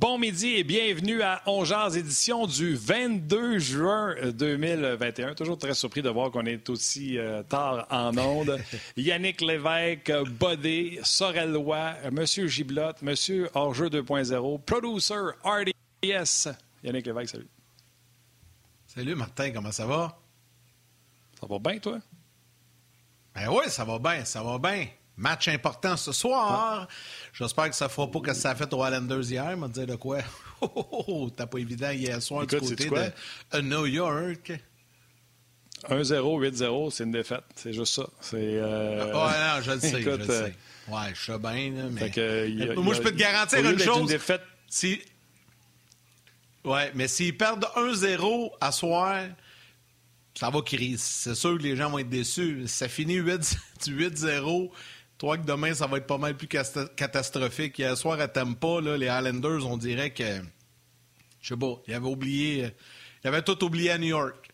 Bon midi et bienvenue à Ongears édition du 22 juin 2021. Toujours très surpris de voir qu'on est aussi euh, tard en onde. Yannick Lévesque, Bodé, Sorellois, Monsieur Giblotte, Monsieur Hors-jeu 2.0, Producer RDS. Yannick Lévesque, salut. Salut Martin, comment ça va? Ça va bien, toi? Ben oui, ça va bien, ça va bien. Match important ce soir. J'espère que ça ne fera pas que ça a fait aux Islanders hier. Me dire de quoi? Oh, oh, oh, t'as pas évident hier soir Écoute, du côté de New York. 1-0, 8-0, c'est une défaite. C'est juste ça. C'est. euh, Ouais, non, je le sais, écoute, je le sais. Ouais, je sais bien, là, mais... que, a- Moi, je peux te garantir une chose. Une défaite Si... Ouais, mais s'ils perdent 1-0 à soir, ça va crier. C'est sûr que les gens vont être déçus. Si ça finit 8 8-0, toi que demain, ça va être pas mal plus catastrophique. Hier soir, à Tampa, là, les Islanders, on dirait que... Je sais pas, ils avaient oublié... Ils avaient tout oublié à New York.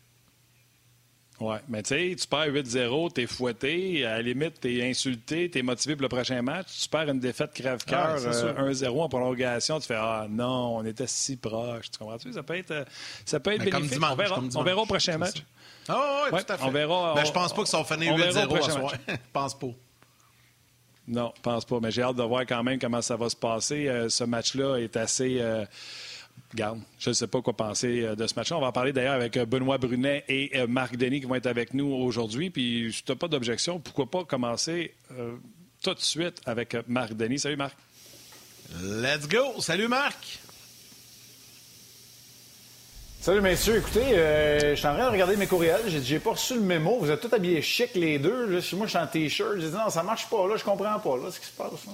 Ouais, mais tu sais, tu perds 8-0, t'es fouetté, à la limite, t'es insulté, t'es motivé pour le prochain match. Tu perds une défaite crève-cœur, Ah, c'est sûr. euh, 1-0 en prolongation, tu fais Ah non, on était si proche. Tu comprends-tu? Ça peut être, euh, ça peut être bénéfique. dimanche, on, verra, on verra au prochain match. Ah oui, Ouais, tout à fait. on verra, Mais on- je pense pas que ça va finir on verra au 8-0 à soir. Je pense pas. Non, je pense pas. Mais j'ai hâte de voir quand même comment ça va se passer. Euh, ce match-là est assez. euh, Garde, je ne sais pas quoi penser euh, de ce match-là. On va en parler d'ailleurs avec Benoît Brunet et Marc Denis qui vont être avec nous aujourd'hui. Puis, si tu n'as pas d'objection, pourquoi pas commencer tout de suite avec Marc Denis. Salut Marc. Let's go! Salut Marc! Salut messieurs, écoutez, euh, je suis en train de regarder mes courriels, j'ai dit j'ai pas reçu le mémo, vous êtes tous habillés chic les deux, là, moi je suis en t-shirt, j'ai dit non ça marche pas là, je comprends pas là ce qui se passe. là.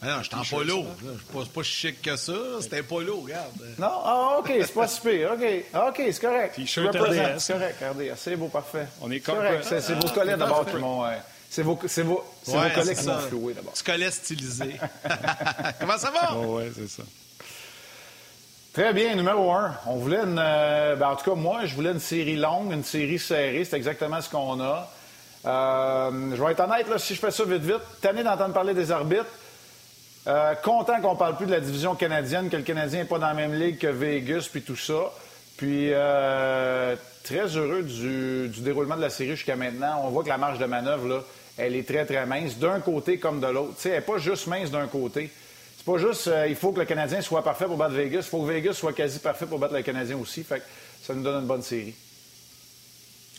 Ah non, je suis en polo. Je suis pas, c'est pas chic que ça. C'était un polo, regarde. Non, ah ok, c'est pas si pire, ok, ok, c'est correct. T-shirt RDS. C'est correct, RDS, c'est beau, parfait. On est correct, c'est vos collègues d'abord qui m'ont, euh, c'est vos, c'est vos, c'est Ouais, vos collègues qui m'ont floué d'abord. Tu collais stylisé. Comment ça va? Oh, ouais, c'est ça. Très bien, numéro un. On voulait une. euh, ben, en tout cas, moi, je voulais une série longue, une série serrée. C'est exactement ce qu'on a. Euh, je vais être honnête, si je fais ça vite, vite, tanné d'entendre parler des arbitres. Euh, content qu'on parle plus de la division canadienne, que le Canadien n'est pas dans la même ligue que Vegas, puis tout ça. Puis très heureux du, déroulement de la série jusqu'à maintenant. On voit que la marge de manœuvre, là, elle est très, très mince, d'un côté comme de l'autre. Elle n'est pas juste mince d'un côté. Pas juste euh, il faut que le Canadien soit parfait pour battre Vegas, il faut que Vegas soit quasi parfait pour battre le Canadien aussi. Fait que ça nous donne une bonne série.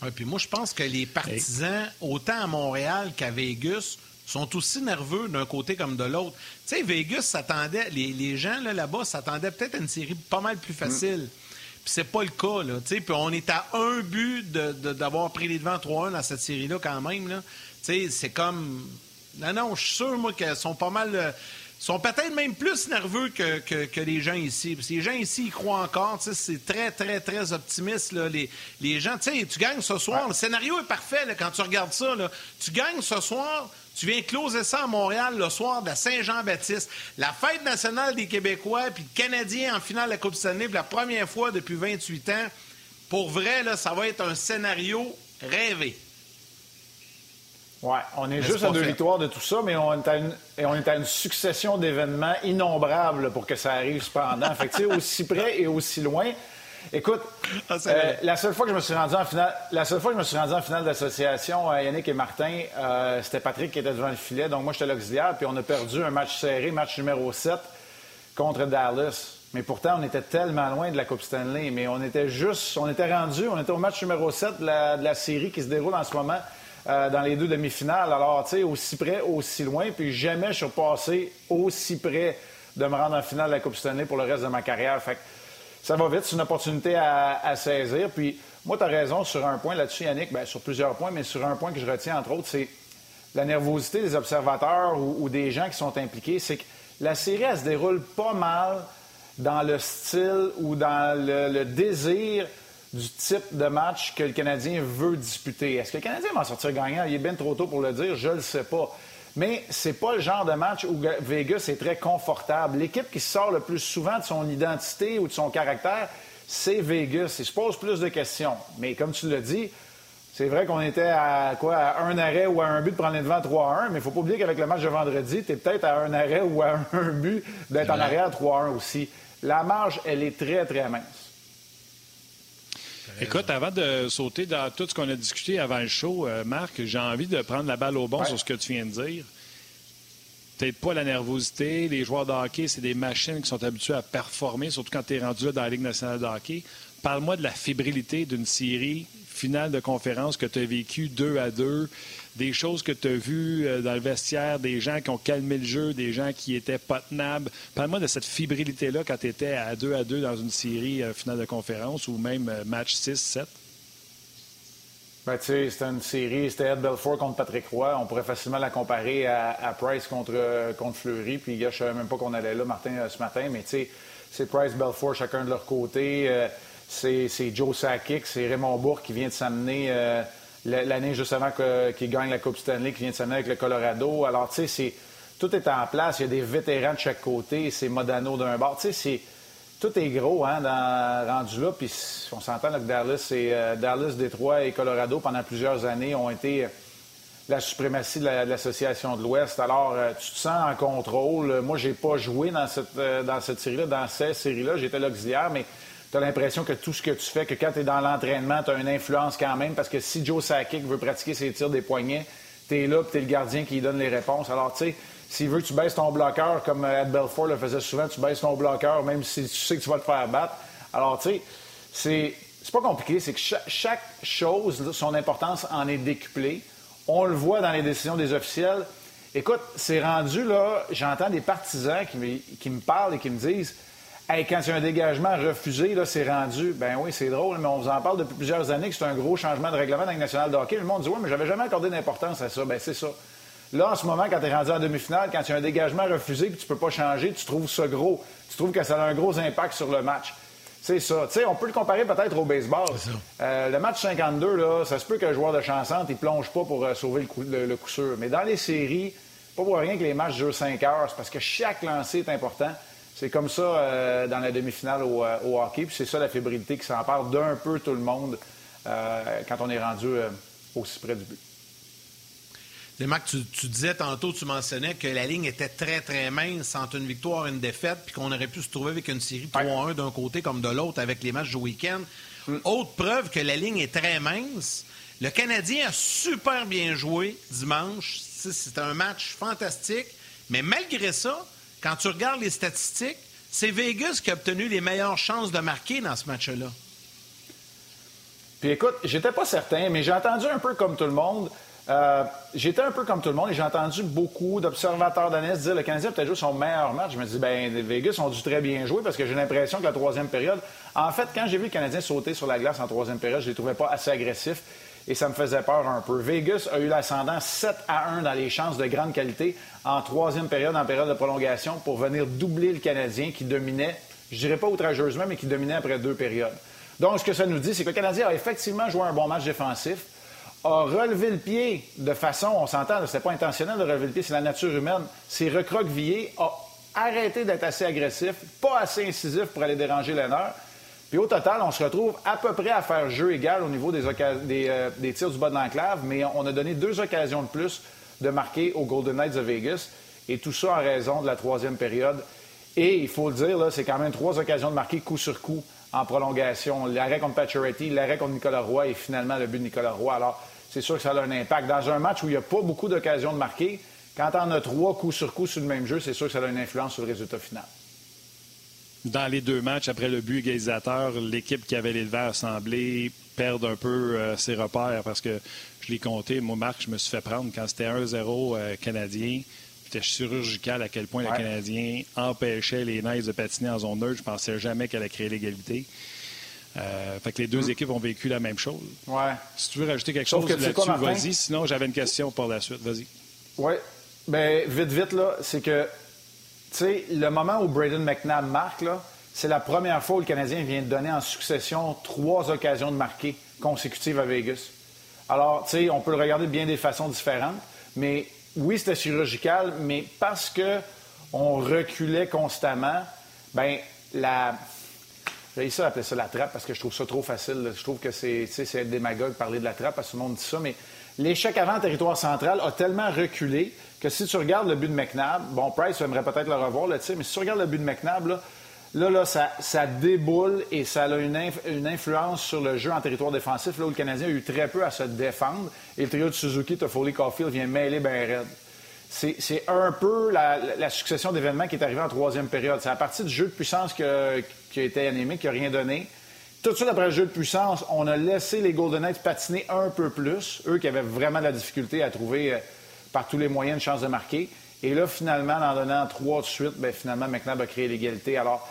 Ouais, puis moi, je pense que les partisans, autant à Montréal qu'à Vegas, sont aussi nerveux d'un côté comme de l'autre. Tu sais, Vegas s'attendait, les, les gens là, là-bas s'attendaient peut-être à une série pas mal plus facile. Puis c'est pas le cas, là. Tu sais, puis on est à un but de- de- d'avoir pris les devants 3-1 dans cette série-là quand même, là. Tu sais, c'est comme... Non, non, je suis sûr, moi, qu'elles sont pas mal... sont peut-être même plus nerveux que, les gens ici. Parce que les gens ici, ils croient encore. C'est très, très, très optimiste. Les, les gens, tu tu gagnes ce soir. Le scénario est parfait quand tu regardes ça. Tu gagnes ce soir, tu viens closer ça à Montréal le soir de la Saint-Jean-Baptiste. La fête nationale des Québécois, puis le Canadien en finale de la Coupe Stanley pour la première fois depuis 28 ans. Pour vrai, ça va être un scénario rêvé. Ouais, on est juste à deux victoires de tout ça, mais on est à une, et on est à une succession d'événements innombrables pour que ça arrive cependant. fait que, aussi près et aussi loin. Écoute, Ah, euh, la seule fois que je me suis rendu en finale, la seule fois que je me suis rendu en finale d'association, euh, Yannick et Martin, euh, c'était Patrick qui était devant le filet, donc moi j'étais l'auxiliaire, puis on a perdu un match serré, match numéro 7 contre Dallas. Mais pourtant, on était tellement loin de la Coupe Stanley. Mais on était juste, on était rendu, on était au match numéro 7 de la, de la série qui se déroule en ce moment euh, dans les deux demi-finales. Alors, tu sais, aussi près, aussi loin. Puis jamais je suis passé aussi près de me rendre en finale de la Coupe Stanley pour le reste de ma carrière. Fait que ça va vite, c'est une opportunité à, saisir. Puis moi, tu as raison sur un point là-dessus, Yannick, bien, sur plusieurs points, mais sur un point que je retiens, entre autres, c'est la nervosité des observateurs ou, des gens qui sont impliqués. C'est que la série, elle se déroule pas mal dans le style ou dans le désir du type de match que le Canadien veut disputer. Est-ce que le Canadien va en sortir gagnant? Il est bien trop tôt pour le dire, je le sais pas. Mais c'est pas le genre de match où Vegas est très confortable. L'équipe qui sort le plus souvent de son identité ou de son caractère, c'est Vegas. Il se pose plus de questions. Mais comme tu l'as dit, c'est vrai qu'on était à quoi à un arrêt ou à un but de prendre les devants 3-1, mais il faut pas oublier qu'avec le match de vendredi, tu es peut-être à un arrêt ou à un but d'être en arrière 3-1 aussi. La marge, elle est très, très mince. Écoute, avant de sauter dans tout ce qu'on a discuté avant le show, euh, Marc, j'ai envie de prendre la balle au bon sur ce que tu viens de dire. Peut-être pas la nervosité. Les joueurs de hockey, c'est des machines qui sont habituées à performer, surtout quand tu es rendu là dans la Ligue nationale de hockey. Parle-moi de la fébrilité d'une série finale de conférence que tu as vécue deux à deux, des choses que tu as vues euh, dans le vestiaire, des gens qui ont calmé le jeu, des gens qui étaient pas tenables. Parle-moi de cette fébrilité-là quand tu étais à deux à deux dans une série euh, finale de conférence ou même euh, match 6-7. Ben, c'était une série, c'était Ed Belfort contre Patrick Roy. On pourrait facilement la comparer à, Price contre, contre Fleury. Puis, gars, je savais même pas qu'on allait là, Martin, ce matin. Mais, c'est Price, Belfort, chacun de leur côté c'est Joe Sakic, c'est Raymond Bourque qui vient de s'amener euh, l'année justement qu'il gagne la Coupe Stanley, qui vient de s'amener avec le Colorado. Alors, tu sais, tout est en place. Il y a des vétérans de chaque côté. C'est Modano d'un bord. Tu sais, tout est gros hein, dans, rendu là. Puis on s'entend que Dallas, euh, Dallas, Détroit et Colorado, pendant plusieurs années, ont été la suprématie de l'Association de l'Ouest. Alors, euh, tu te sens en contrôle. Moi, j'ai pas joué dans cette, dans cette série-là, dans ces séries-là. J'étais l'auxiliaire, mais tu as l'impression que tout ce que tu fais, que quand tu es dans l'entraînement, tu as une influence quand même, parce que si Joe Sakic veut pratiquer ses tirs des poignets, tu es là, tu es le gardien qui donne les réponses. Alors, tu sais, s'il veut que tu baisses ton bloqueur, comme Ed Belfort le faisait souvent, tu baisses ton bloqueur, même si tu sais que tu vas te faire battre. Alors, tu sais, c'est, c'est pas compliqué, c'est que chaque, chose, son importance en est décuplée. On le voit dans les décisions des officiels. Écoute, c'est rendu là, j'entends des partisans qui qui me parlent et qui me disent quand il y a un dégagement refusé, là, c'est rendu. Ben oui, c'est drôle, mais on vous en parle depuis plusieurs années que c'est un gros changement de règlement dans le national de hockey. Le monde dit Oui, mais j'avais jamais accordé d'importance à ça. Ben c'est ça. Là, en ce moment, quand tu es rendu en demi-finale, quand il y a un dégagement refusé et tu peux pas changer, tu trouves ça gros. Tu trouves que ça a un gros impact sur le match. C'est ça. Tu sais, on peut le comparer peut-être au baseball. Euh, le match 52, là, ça se peut que le joueur de chansante, il plonge pas pour euh, sauver le coup, le coup sûr. Mais dans les séries, pas pour rien que les matchs durent 5 heures. C'est parce que chaque lancer est important. C'est comme ça euh, dans la demi-finale au, euh, hockey. Puis c'est ça la fébrilité qui s'empare d'un peu tout le monde euh, quand on est rendu aussi près du but. Marc, tu, tu, disais tantôt, tu mentionnais que la ligne était très, très mince entre une victoire et une défaite, puis qu'on aurait pu se trouver avec une série 3-1 d'un côté comme de l'autre avec les matchs du week-end. Mm. Autre preuve que la ligne est très mince. Le Canadien a super bien joué dimanche. C'était un match fantastique. Mais malgré ça, quand tu regardes les statistiques, c'est Vegas qui a obtenu les meilleures chances de marquer dans ce match-là. Puis écoute, j'étais pas certain, mais j'ai entendu un peu comme tout le monde. Euh, j'étais un peu comme tout le monde et j'ai entendu beaucoup d'observateurs d'analystes dire le Canadien a peut-être joué son meilleur match. Je me dis, ben Vegas ont dû très bien jouer parce que j'ai l'impression que la troisième période. En fait, quand j'ai vu le Canadien sauter sur la glace en troisième période, je les trouvais pas assez agressifs et ça me faisait peur un peu. Vegas a eu l'ascendant 7 à 1 dans les chances de grande qualité en troisième période, en période de prolongation, pour venir doubler le Canadien qui dominait, je dirais pas outrageusement, mais qui dominait après deux périodes. Donc, ce que ça nous dit, c'est que le Canadien a effectivement joué un bon match défensif, a relevé le pied de façon, on s'entend, c'est pas intentionnel de relever le pied, c'est la nature humaine, s'est recroquevillé, a arrêté d'être assez agressif, pas assez incisif pour aller déranger l'honneur, puis au total, on se retrouve à peu près à faire jeu égal au niveau des, euh, des, tirs du bas de l'enclave, mais on a donné deux occasions de plus de marquer aux Golden Knights de Vegas, et tout ça en raison de la troisième période. Et il faut le dire, c'est quand même trois occasions de marquer coup sur coup en prolongation. L'arrêt contre Pacioretty, l'arrêt contre Nicolas Roy et finalement le but de Nicolas Roy. Alors, c'est sûr que ça a un impact. Dans un match où il n'y a pas beaucoup d'occasions de marquer, quand on a trois coups sur coup sur le même jeu, c'est sûr que ça a une influence sur le résultat final dans les deux matchs, après le but égalisateur, l'équipe qui avait les a semblé perdre un peu euh, ses repères parce que je l'ai compté. Moi, Marc, je me suis fait prendre quand c'était 1-0 euh, canadien. C'était chirurgical à quel point le Canadien empêchait les Knights de patiner en zone neutre. Je pensais jamais qu'elle allait créer l'égalité. Euh, fait que les deux mm. équipes ont vécu la même chose. Ouais. Si tu veux rajouter quelque chose là-dessus, vas-y. Sinon, j'avais une question pour la suite. Vas-y. Oui. Bien, vite, vite, là, c'est que le moment où Braden McNabb marque, c'est la première fois où le Canadien vient de donner en succession trois occasions de marquer consécutives à Vegas. Alors, tu on peut le regarder de bien des façons différentes, mais oui, c'était chirurgical, mais parce que on reculait constamment, ben la. J'ai ça appeler ça la trappe parce que je trouve ça trop facile. Je trouve que c'est, c'est être démagogue parler de la trappe parce que tout le monde dit ça, mais l'échec avant territoire central a tellement reculé que si tu regardes le but de McNabb, bon, Price aimerait peut-être le revoir, là, mais si tu regardes le but de McNabb, Là, là, ça, ça déboule et ça a une, une, influence sur le jeu en territoire défensif, là où le Canadien a eu très peu à se défendre. Et le trio de Suzuki, Toffoli, Caulfield vient mêler ben raide. C'est un peu la, la succession d'événements qui est arrivée en troisième période. C'est à partir du jeu de puissance qui a été animé, qui n'a rien donné. Tout de suite après le jeu de puissance, on a laissé les Golden Knights patiner un peu plus, eux qui avaient vraiment de la difficulté à trouver euh, par tous les moyens une chance de marquer. Et là, finalement, en donnant trois de suite, bien, finalement, McNabb a créé l'égalité. Alors,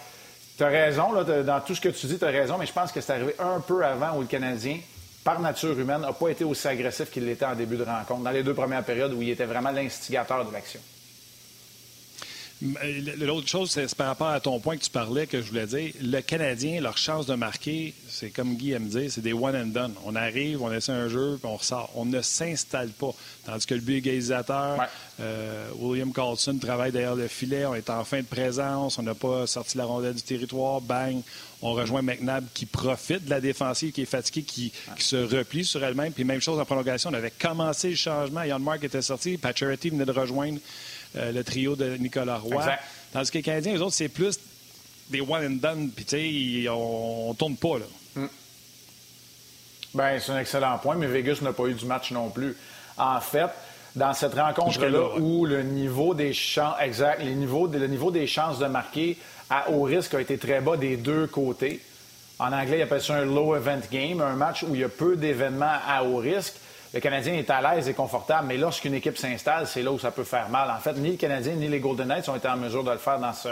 tu as raison, là, dans tout ce que tu dis, tu as raison, mais je pense que c'est arrivé un peu avant où le Canadien, par nature humaine, n'a pas été aussi agressif qu'il l'était en début de rencontre, dans les deux premières périodes où il était vraiment l'instigateur de l'action. L'autre chose, c'est par rapport à ton point que tu parlais, que je voulais dire. Le Canadien, leur chance de marquer, c'est comme Guy aime dire, c'est des one and done. On arrive, on essaie un jeu, puis on ressort. On ne s'installe pas. Tandis que le but égalisateur, euh, William Carlson travaille derrière le filet, on est en fin de présence, on n'a pas sorti la rondelle du territoire, bang, on rejoint McNabb qui profite de la défensive, qui est fatiguée, qui, se replie sur elle-même. Puis même chose en prolongation, on avait commencé le changement, Yann Mark était sorti, Pacioretty venait de rejoindre euh, le trio de Nicolas Roy. Tandis que les Canadiens, eux autres, c'est plus des one and done, puis tu sais, on, ne tourne pas, là. Mm. Bien, c'est un excellent point, mais Vegas n'a pas eu du match non plus. En fait, dans cette rencontre-là, où le niveau des chances, exact, le niveau des chances de marquer à haut risque a été très bas des deux côtés. En anglais, ils appellent ça un low event game, un match où il y a peu d'événements à haut risque le Canadien est à l'aise et confortable, mais lorsqu'une équipe s'installe, c'est là où ça peut faire mal. En fait, ni le Canadien ni les Golden Knights ont été en mesure de le faire dans ce,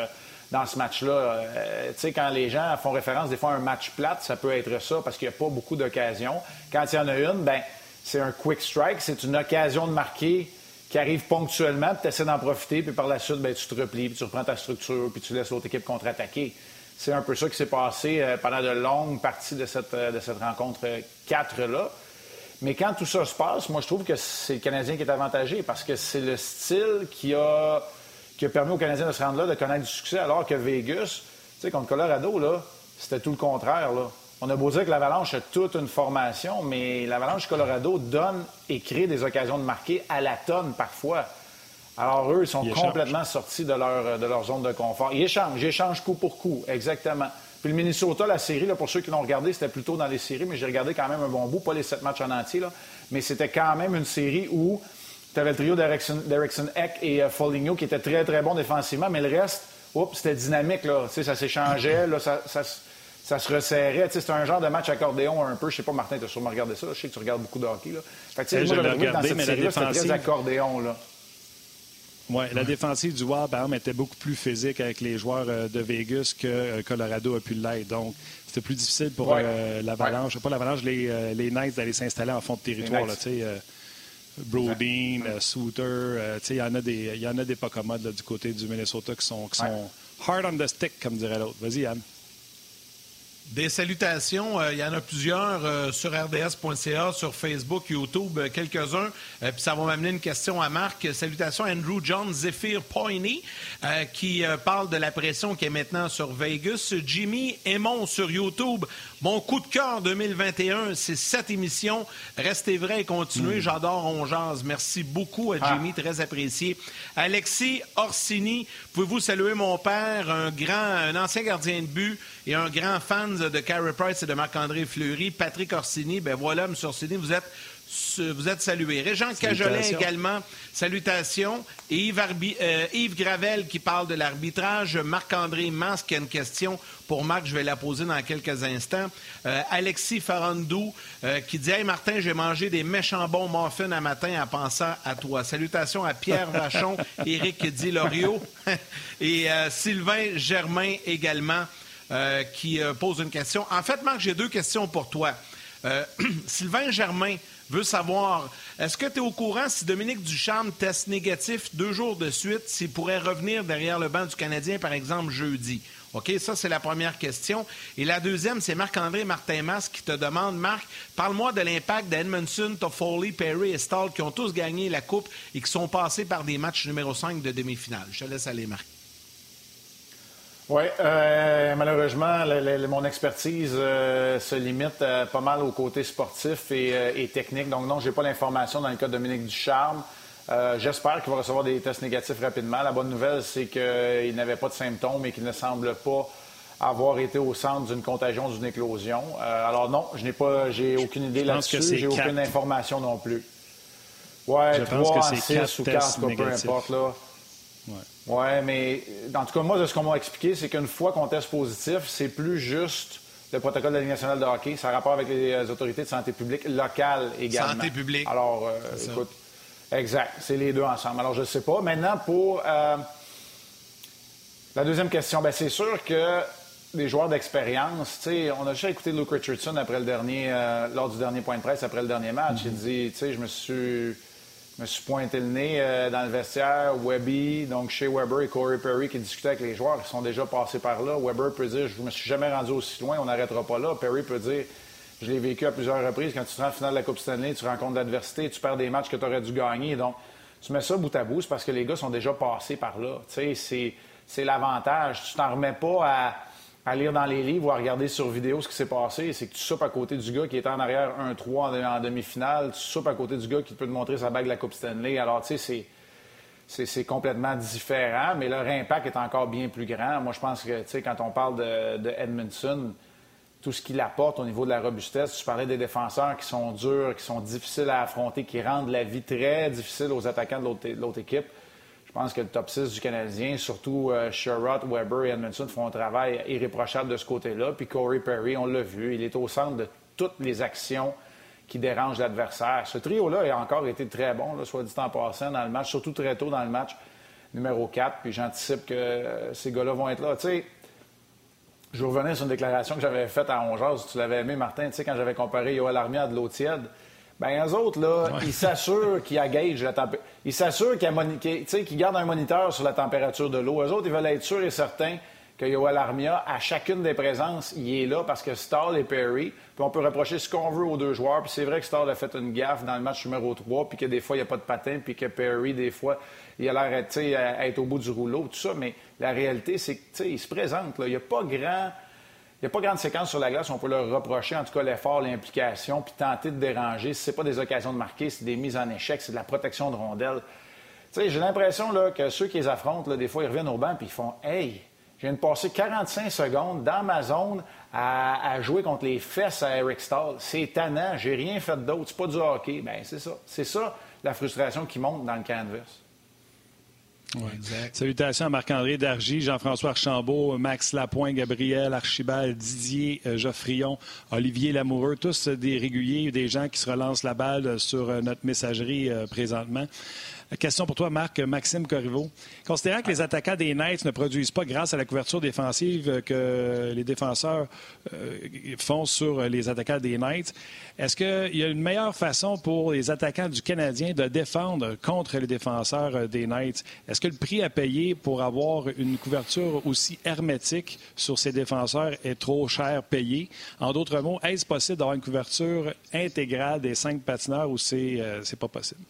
dans ce match-là. Euh, tu sais, quand les gens font référence des fois à un match plate, ça peut être ça parce qu'il n'y a pas beaucoup d'occasions. Quand il y en a une, ben c'est un quick strike, c'est une occasion de marquer qui arrive ponctuellement, puis tu essaies d'en profiter, puis par la suite, ben, tu te replies, puis tu reprends ta structure, puis tu laisses l'autre équipe contre-attaquer. C'est un peu ça qui s'est passé euh, pendant de longues parties de cette, euh, de cette rencontre 4-là. Mais quand tout ça se passe, moi, je trouve que c'est le Canadien qui est avantagé parce que c'est le style qui a, qui a permis aux Canadiens de se rendre là, de connaître du succès, alors que Vegas, tu sais, contre Colorado, là, c'était tout le contraire, là. On a beau dire que l'Avalanche a toute une formation, mais l'Avalanche Colorado donne et crée des occasions de marquer à la tonne parfois. Alors, eux, ils sont complètement sortis de leur, de leur zone de confort. Ils échangent, ils échangent coup pour coup, exactement. Puis le Minnesota, la série, là, pour ceux qui l'ont regardé, c'était plutôt dans les séries, mais j'ai regardé quand même un bon bout, pas les sept matchs en entier, là, mais c'était quand même une série où tu avais le trio d'Erickson Eck et uh, Foligno qui était très, très bon défensivement, mais le reste, c'était dynamique, là, ça s'échangeait, là, ça, ça, ça, se resserrait. C'était un genre de match accordéon un peu. Je sais pas, Martin, tu as sûrement regardé ça. Je sais que tu regardes beaucoup de hockey. Là. Fait que, moi, je regardé, dans cette série-là, c'était très accordéon. Là. Oui, la défensive du Wild, par exemple, était beaucoup plus physique avec les joueurs euh, de Vegas que euh, Colorado a pu l'être. Donc, c'était plus difficile pour euh, l'Avalanche, pas l'Avalanche, les, les Knights d'aller s'installer en fond de territoire. Là, Brodeen, Souter, il y en a des, il y en a des pas commodes du côté du Minnesota qui sont, qui sont hard on the stick, comme dirait l'autre. Vas-y, Yann. Des salutations, euh, il y en a plusieurs euh, sur rds.ca, sur Facebook, YouTube, euh, quelques-uns. puis ça va m'amener une question à Marc. Salutations Andrew John Zephyr Poiney, qui parle de la pression qui est maintenant sur Vegas. Jimmy Aymon sur YouTube. Mon coup de cœur 2021, c'est cette émission. Restez vrai et continuez. Hmm. J'adore On. Merci beaucoup à Jimmy, ah. très apprécié. Alexis Orsini, pouvez-vous saluer mon père, un grand, un ancien gardien de but et un grand fan de Carey Price et de Marc-André Fleury? Patrick Orsini, ben voilà, M. Orsini, vous êtes vous êtes salué. Régent Cajolin également, salutations. Et euh, Yves, Gravel qui parle de l'arbitrage. Marc-André Mas qui a une question pour Marc, je vais la poser dans quelques instants. Euh, Alexis Farandou euh, qui dit Hey Martin, j'ai mangé des méchants bons muffins à matin en pensant à toi. Salutations à Pierre Vachon, Éric Dilorio et Sylvain Germain également. Qui pose une question. En fait, Marc, j'ai deux questions pour toi. Sylvain Germain veut savoir, est-ce que tu es au courant si Dominique Ducharme teste négatif deux jours de suite, s'il pourrait revenir derrière le banc du Canadien, par exemple, jeudi? OK, ça, c'est la première question. Et la deuxième, c'est Marc-André Martin-Mas qui te demande, Marc, parle-moi de l'impact d'Edmondson, Toffoli, Perry et Stahl qui ont tous gagné la Coupe et qui sont passés par des matchs numéro 5 de demi-finale. Je te laisse aller, Marc. Oui, euh, malheureusement, mon expertise euh, se limite euh, pas mal au côté sportif et, technique. Donc non, j'ai pas l'information dans le cas de Dominique Ducharme. J'espère qu'il va recevoir des tests négatifs rapidement. La bonne nouvelle, c'est qu'il n'avait pas de symptômes et qu'il ne semble pas avoir été au centre d'une contagion, d'une éclosion. Alors non, je n'ai pas, j'ai aucune idée là-dessus. J'ai aucune information non plus. Ouais, je 3 pense que 6 ou 4, peu importe. Là. Ouais. ouais, mais en tout cas, moi, de ce qu'on m'a expliqué, c'est qu'une fois qu'on teste positif, c'est plus juste le protocole de la Ligue nationale de hockey. Ça a rapport avec les euh, autorités de santé publique locales également. Santé publique. Alors, euh, écoute, exact, c'est les deux ensemble. Alors, je ne sais pas. Maintenant, pour euh, la deuxième question, ben, c'est sûr que des joueurs d'expérience, on a déjà écouté Luke Richardson après le dernier, lors du dernier point de presse, après le dernier match. Il mm-hmm. dit, tu sais, je me suis je me suis pointé le nez euh, dans le vestiaire. Webby, donc chez Weber et Corey Perry qui discutaient avec les joueurs qui sont déjà passés par là. Weber peut dire Je me suis jamais rendu aussi loin, on n'arrêtera pas là. Perry peut dire Je l'ai vécu à plusieurs reprises. Quand tu te rends en finale de la Coupe Stanley, tu rencontres l'adversité, tu perds des matchs que tu aurais dû gagner. Donc, tu mets ça bout à bout, c'est parce que les gars sont déjà passés par là. Tu sais, c'est l'avantage. Tu t'en remets pas à à lire dans les livres ou à regarder sur vidéo ce qui s'est passé, c'est que tu soupes à côté du gars qui est en arrière 1-3 en, demi-finale, tu soupes à côté du gars qui peut te montrer sa bague de la Coupe Stanley. Alors, tu sais, c'est complètement différent, mais leur impact est encore bien plus grand. Moi, je pense que, tu sais, quand on parle de, Edmondson, tout ce qu'il apporte au niveau de la robustesse, tu parlais des défenseurs qui sont durs, qui sont difficiles à affronter, qui rendent la vie très difficile aux attaquants de l'autre équipe. Je pense que le top 6 du Canadien, surtout euh, Sherrod, Weber et Edmondson, font un travail irréprochable de ce côté-là. Puis Corey Perry, on l'a vu, il est au centre de toutes les actions qui dérangent l'adversaire. Ce trio-là a encore été très bon, soit dit en passant, dans le match, surtout très tôt dans le match numéro 4. Puis j'anticipe que euh, ces gars-là vont être là. Tu sais, je revenais sur une déclaration que j'avais faite à si Tu l'avais aimé, Martin, tu sais, quand j'avais comparé Yoel Armia à de l'eau tiède. Bien, eux autres, là, ils s'assurent qu'ils agagent la température. Ils s'assurent qu'ils gardent un moniteur sur la température de l'eau. Eux autres, ils veulent être sûrs et certains que Yoel Armia, à chacune des présences, il est là parce que Stall et Perry, puis on peut reprocher ce qu'on veut aux deux joueurs. Puis c'est vrai que Stall a fait une gaffe dans le match numéro 3, puis que des fois, il n'y a pas de patin, puis que Perry, des fois, il a l'air à être au bout du rouleau, tout ça. Mais la réalité, c'est qu'il se présente. Il n'y a pas grand il n'y a pas grande séquence sur la glace. On peut leur reprocher, en tout cas, l'effort, l'implication, puis tenter de déranger. Ce pas des occasions de marquer, c'est des mises en échec, c'est de la protection de rondelles. J'ai l'impression que ceux qui les affrontent, des fois, ils reviennent au banc puis ils font Hey, je viens de passer 45 secondes dans ma zone à, jouer contre les fesses à Eric Stahl. C'est tannant, j'ai rien fait d'autre, c'est pas du hockey. Bien, c'est ça. C'est ça la frustration qui monte dans le canvas. Salutations à Marc-André Dargy, Jean-François Archambault, Max Lapointe, Gabriel Archibald, Didier euh, Geoffrion, Olivier Lamoureux, tous des réguliers, des gens qui se relancent la balle sur euh, notre messagerie euh, présentement. Question pour toi, Marc, Maxime Corriveau. Considérant que les attaquants des Knights ne produisent pas grâce à la couverture défensive que les défenseurs euh, font sur les attaquants des Knights, est-ce qu'il y a une meilleure façon pour les attaquants du Canadien de défendre contre les défenseurs des Knights? Est-ce que le prix à payer pour avoir une couverture aussi hermétique sur ces défenseurs est trop cher payé? En d'autres mots, est-ce possible d'avoir une couverture intégrale des cinq patineurs ou c'est euh, pas possible?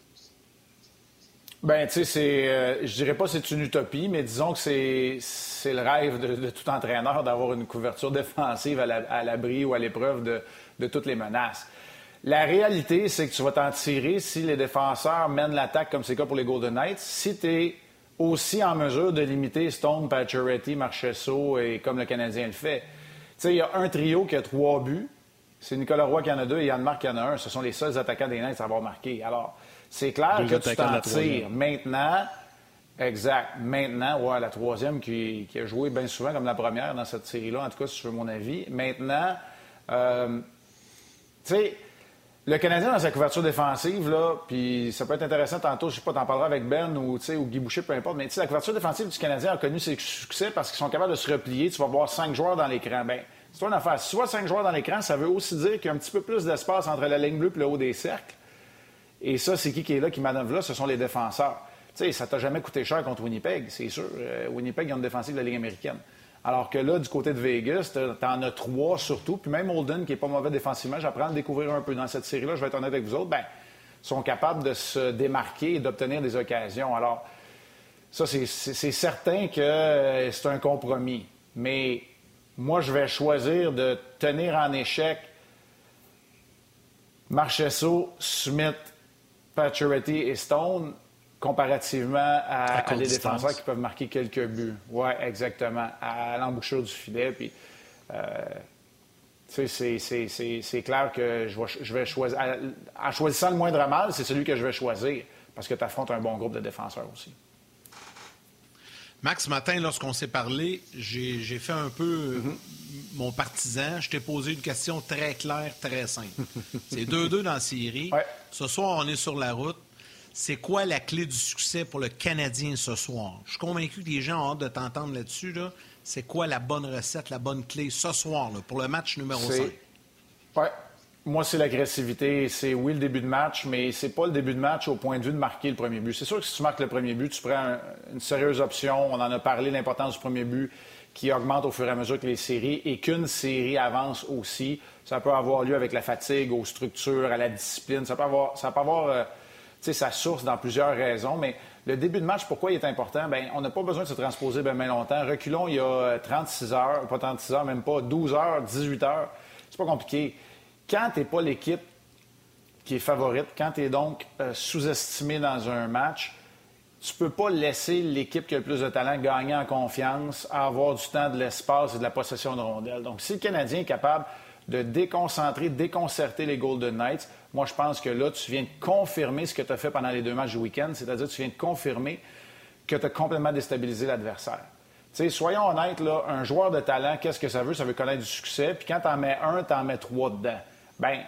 Ben, tu sais, c'est, euh, je dirais pas que c'est une utopie, mais disons que c'est, le rêve de, tout entraîneur d'avoir une couverture défensive à, l'abri ou à l'épreuve de, de, toutes les menaces. La réalité, c'est que tu vas t'en tirer si les défenseurs mènent l'attaque comme c'est le cas pour les Golden Knights. Si tu es aussi en mesure de limiter Stone, Pacioretty, Marchesso et comme le Canadien le fait. Tu sais, il y a un trio qui a trois buts. C'est Nicolas Roy qui en a deux et Yann Marc qui en a un. Ce sont les seuls attaquants des Knights à avoir marqué. Alors, c'est clair que tu t'en tires. Maintenant, exact. Maintenant, ouais, la troisième qui, a joué bien souvent comme la première dans cette série-là, en tout cas, si tu veux mon avis. Maintenant, euh, tu sais, le Canadien dans sa couverture défensive, là, puis ça peut être intéressant tantôt, je sais pas, t'en parleras avec Ben ou, ou Guy Boucher, peu importe, mais la couverture défensive du Canadien a connu ses succès parce qu'ils sont capables de se replier. Tu vas voir cinq joueurs dans l'écran. Ben, c'est une affaire. Si tu vois cinq joueurs dans l'écran, ça veut aussi dire qu'il y a un petit peu plus d'espace entre la ligne bleue et le haut des cercles. Et ça, c'est qui qui est là, qui manœuvre là? Ce sont les défenseurs. Tu sais, ça t'a jamais coûté cher contre Winnipeg, c'est sûr. Euh, Winnipeg, ils ont une défensive de la Ligue américaine. Alors que là, du côté de Vegas, t'en as trois surtout. Puis même Holden, qui est pas mauvais défensivement, j'apprends à le découvrir un peu dans cette série-là, je vais être honnête avec vous autres, ben, sont capables de se démarquer et d'obtenir des occasions. Alors, ça, c'est certain que euh, c'est un compromis. Mais moi, je vais choisir de tenir en échec Marchesso, Smith, Pacioretty et Stone comparativement à, des défenseurs qui peuvent marquer quelques buts. Oui, exactement. À l'embouchure du filet. Puis, euh, c'est clair que je vais, choisir. En choisissant le moindre mal, c'est celui que je vais choisir parce que tu affrontes un bon groupe de défenseurs aussi. Max, ce matin, lorsqu'on s'est parlé, j'ai fait un peu mm-hmm. mon partisan. Je t'ai posé une question très claire, très simple. C'est 2-2 dans la série. Ce soir, on est sur la route. C'est quoi la clé du succès pour le Canadien ce soir? Je suis convaincu que les gens ont hâte de t'entendre là-dessus. C'est quoi la bonne recette, la bonne clé ce soir pour le match numéro 5? Oui. Moi, c'est l'agressivité. C'est oui le début de match, mais c'est pas le début de match au point de vue de marquer le premier but. C'est sûr que si tu marques le premier but, tu prends une sérieuse option. On en a parlé, l'importance du premier but qui augmente au fur et à mesure que les séries et qu'une série avance aussi. Ça peut avoir lieu avec la fatigue, aux structures, à la discipline. Ça peut avoir, ça peut avoir euh, sa source dans plusieurs raisons, mais le début de match, pourquoi il est important? Bien, on n'a pas besoin de se transposer bien, longtemps. Reculons, il y a 36 heures, pas 36 heures, même pas, 12 heures, 18 heures. C'est pas compliqué. Quand tu n'es pas l'équipe qui est favorite, quand tu es donc euh, sous-estimé dans un match, tu peux pas laisser l'équipe qui a le plus de talent gagner en confiance, avoir du temps, de l'espace et de la possession de rondelles. Donc, si le Canadien est capable de déconcentrer, déconcerter les Golden Knights, moi, je pense que là, tu viens de confirmer ce que tu as fait pendant les deux matchs du week-end, c'est-à-dire que tu viens de confirmer que tu as complètement déstabilisé l'adversaire. soyons honnêtes, là, un joueur de talent, qu'est-ce que ça veut? Ça veut connaître du succès. Puis quand tu en mets un, tu en mets trois dedans. Bien,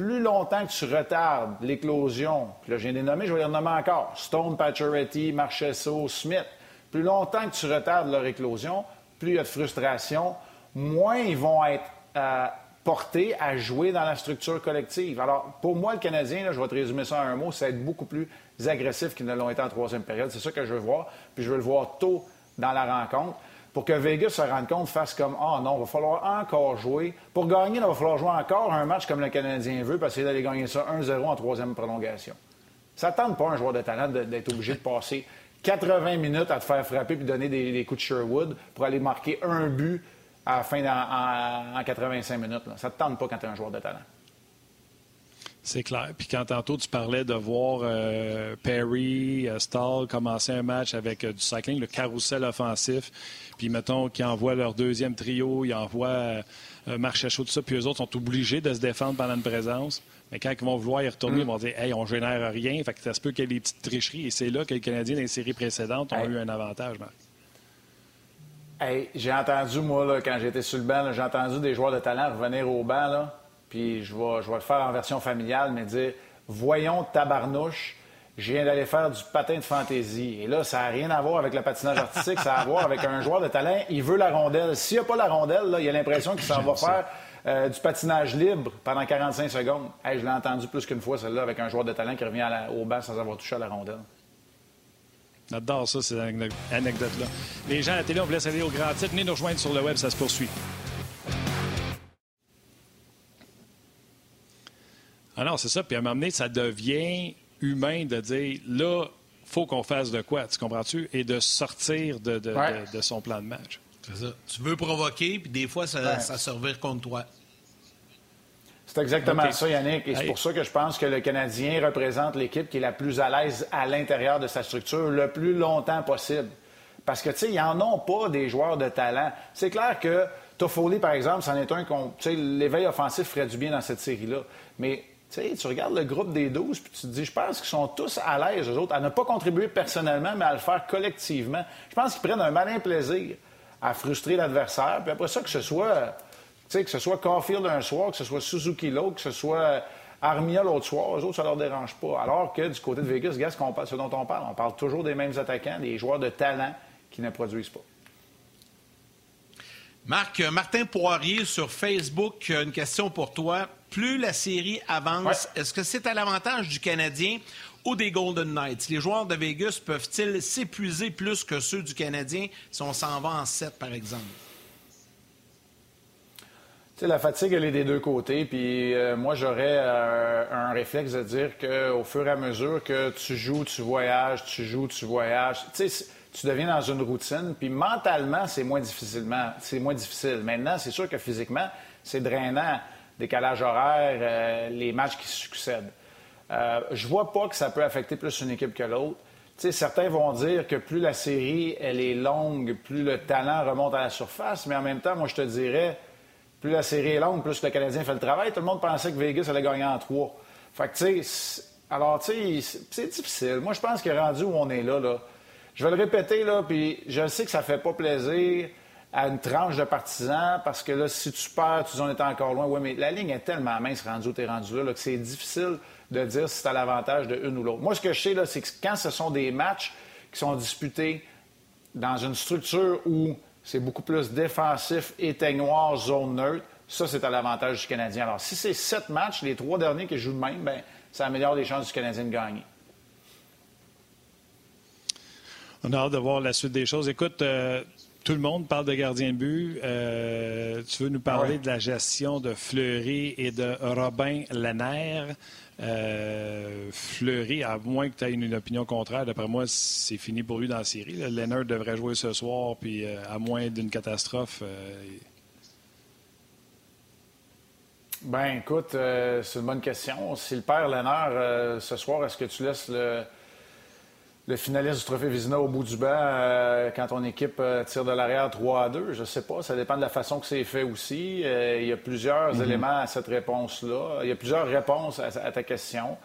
plus longtemps que tu retardes l'éclosion, puis là, je viens de nommer, je vais les renommer encore, Stone, Pacioretty, Marchesso, Smith, plus longtemps que tu retardes leur éclosion, plus il y a de frustration, moins ils vont être euh, porté à jouer dans la structure collective. Alors, pour moi, le Canadien, je vais te résumer ça en un mot, c'est être beaucoup plus agressif qu'ils ne l'ont été en troisième période. C'est ça que je veux voir. Puis je veux le voir tôt dans la rencontre pour que Vegas se rende compte, fasse comme Ah non, il va falloir encore jouer. Pour gagner, il va falloir jouer encore un match comme le Canadien veut, parce qu'il d'aller gagner ça 1-0 en troisième prolongation. Ça ne tente pas un joueur de talent d'être obligé de passer 80 minutes à te faire frapper puis donner des, des coups de Sherwood pour aller marquer un but à la fin en, 85 minutes. Ça ne te tente pas quand tu es un joueur de talent. C'est clair. Puis quand tantôt tu parlais de voir euh, Perry, euh, Stahl commencer un match avec euh, du cycling, le carrousel offensif, puis mettons qu'ils envoient leur deuxième trio, ils envoient Marchachot, tout ça, puis eux autres sont obligés de se défendre pendant une présence. Mais quand ils vont vouloir y retourner, mm. ils vont dire Hey, on génère rien. Fait que ça se peut qu'il y ait des petites tricheries. Et c'est là que les Canadiens, dans les séries précédentes, ont eu un avantage, Marc j'ai entendu, moi, là, quand j'étais sur le banc, j'ai entendu des joueurs de talent revenir au banc, là, puis je vais, je vais le faire en version familiale, mais dire Voyons tabarnouche, je viens d'aller faire du patin de fantaisie. Et là, ça n'a rien à voir avec le patinage artistique, ça a à voir avec un joueur de talent. Il veut la rondelle. S'il n'y a pas la rondelle, là, il a l'impression qu'il s'en va faire euh, du patinage libre pendant 45 secondes. je l'ai entendu plus qu'une fois, celle-là, avec un joueur de talent qui revient au banc sans avoir touché à la rondelle. J'adore ça, ces anecdotes-là. Les gens à la télé, on vous laisse aller au grand titre. Venez nous rejoindre sur le web, ça se poursuit. Alors, c'est ça. Puis à un moment donné, ça devient humain de dire là, faut qu'on fasse de quoi, tu comprends-tu? Et de sortir de, son plan de match. C'est ça. Tu veux provoquer, puis des fois, ça, ça se contre toi. C'est exactement ça, Yannick. Et c'est pour ça que je pense que le Canadien représente l'équipe qui est la plus à l'aise à l'intérieur de sa structure le plus longtemps possible. Parce que, tu sais, ils n'en ont pas des joueurs de talent. C'est clair que Toffoli, par exemple, c'en est un qu'on. Tu sais, l'éveil offensif ferait du bien dans cette série-là. Mais tu regardes le groupe des 12, puis tu te dis, je pense qu'ils sont tous à l'aise, eux autres, à ne pas contribuer personnellement, mais à le faire collectivement. Je pense qu'ils prennent un malin plaisir à frustrer l'adversaire, puis après ça, que ce soit que ce soit Caulfield un soir, que ce soit Suzuki l'autre, que ce soit Armia l'autre soir, eux autres, ça leur dérange pas. Alors que du côté de Vegas, regarde ce, dont on parle. On parle toujours des mêmes attaquants, des joueurs de talent qui ne produisent pas. Marc, euh, Martin Poirier sur Facebook, une question pour toi. Plus la série avance, est-ce que c'est à l'avantage du Canadien ou des Golden Knights? Les joueurs de Vegas peuvent-ils s'épuiser plus que ceux du Canadien si on s'en va en 7, par exemple? la fatigue, elle est des deux côtés. Puis euh, moi, j'aurais euh, un réflexe de dire qu'au fur et à mesure que tu joues, tu voyages, tu joues, tu voyages, tu deviens dans une routine. Puis mentalement, c'est moins difficilement, c'est moins difficile. Maintenant, c'est sûr que physiquement, c'est drainant, décalage horaire, euh, les matchs qui succèdent. je vois pas que ça peut affecter plus une équipe que l'autre. certains vont dire que plus la série est longue, plus le talent remonte à la surface, mais en même temps, moi je te dirais, plus la série est longue, plus le Canadien fait le travail. Tout le monde pensait que Vegas allait gagner en trois. Fait que, tu sais, alors, tu sais, c'est difficile. Moi, je pense que rendu où on est là, là, je vais le répéter, là, puis je sais que ça fait pas plaisir à une tranche de partisans parce que là, si tu perds, tu en es encore loin. Oui, mais la ligne est tellement mince rendu où tu es rendu là, que c'est difficile de dire si tu as l'avantage de une ou l'autre. Moi, ce que je sais, là, c'est que quand ce sont des matchs qui sont disputés dans une structure où c'est beaucoup plus défensif, éteint noir, zone neutre, ça, c'est à l'avantage du Canadien. Alors, si c'est sept matchs, les trois derniers qui jouent de même, bien, ça améliore les chances du Canadien de gagner. On a hâte de voir la suite des choses. Écoute, euh, tout le monde parle de gardien de but. Euh, tu veux nous parler de la gestion de Fleury et de Robin Lenner? Euh, Fleury, à moins que tu aies une, opinion contraire, d'après moi, c'est fini pour lui dans la série. Lenner devrait jouer ce soir, puis à moins d'une catastrophe, Ben, écoute, euh, c'est une bonne question. Si le père Lennart, euh, ce soir, est-ce que tu laisses le, le, finaliste du Trophée Vizina au bout du banc euh, quand ton équipe tire de l'arrière 3 à 2? Je ne sais pas. Ça dépend de la façon que c'est fait aussi. il y a plusieurs mm-hmm. éléments à cette réponse-là. Il y a plusieurs réponses à, à ta question.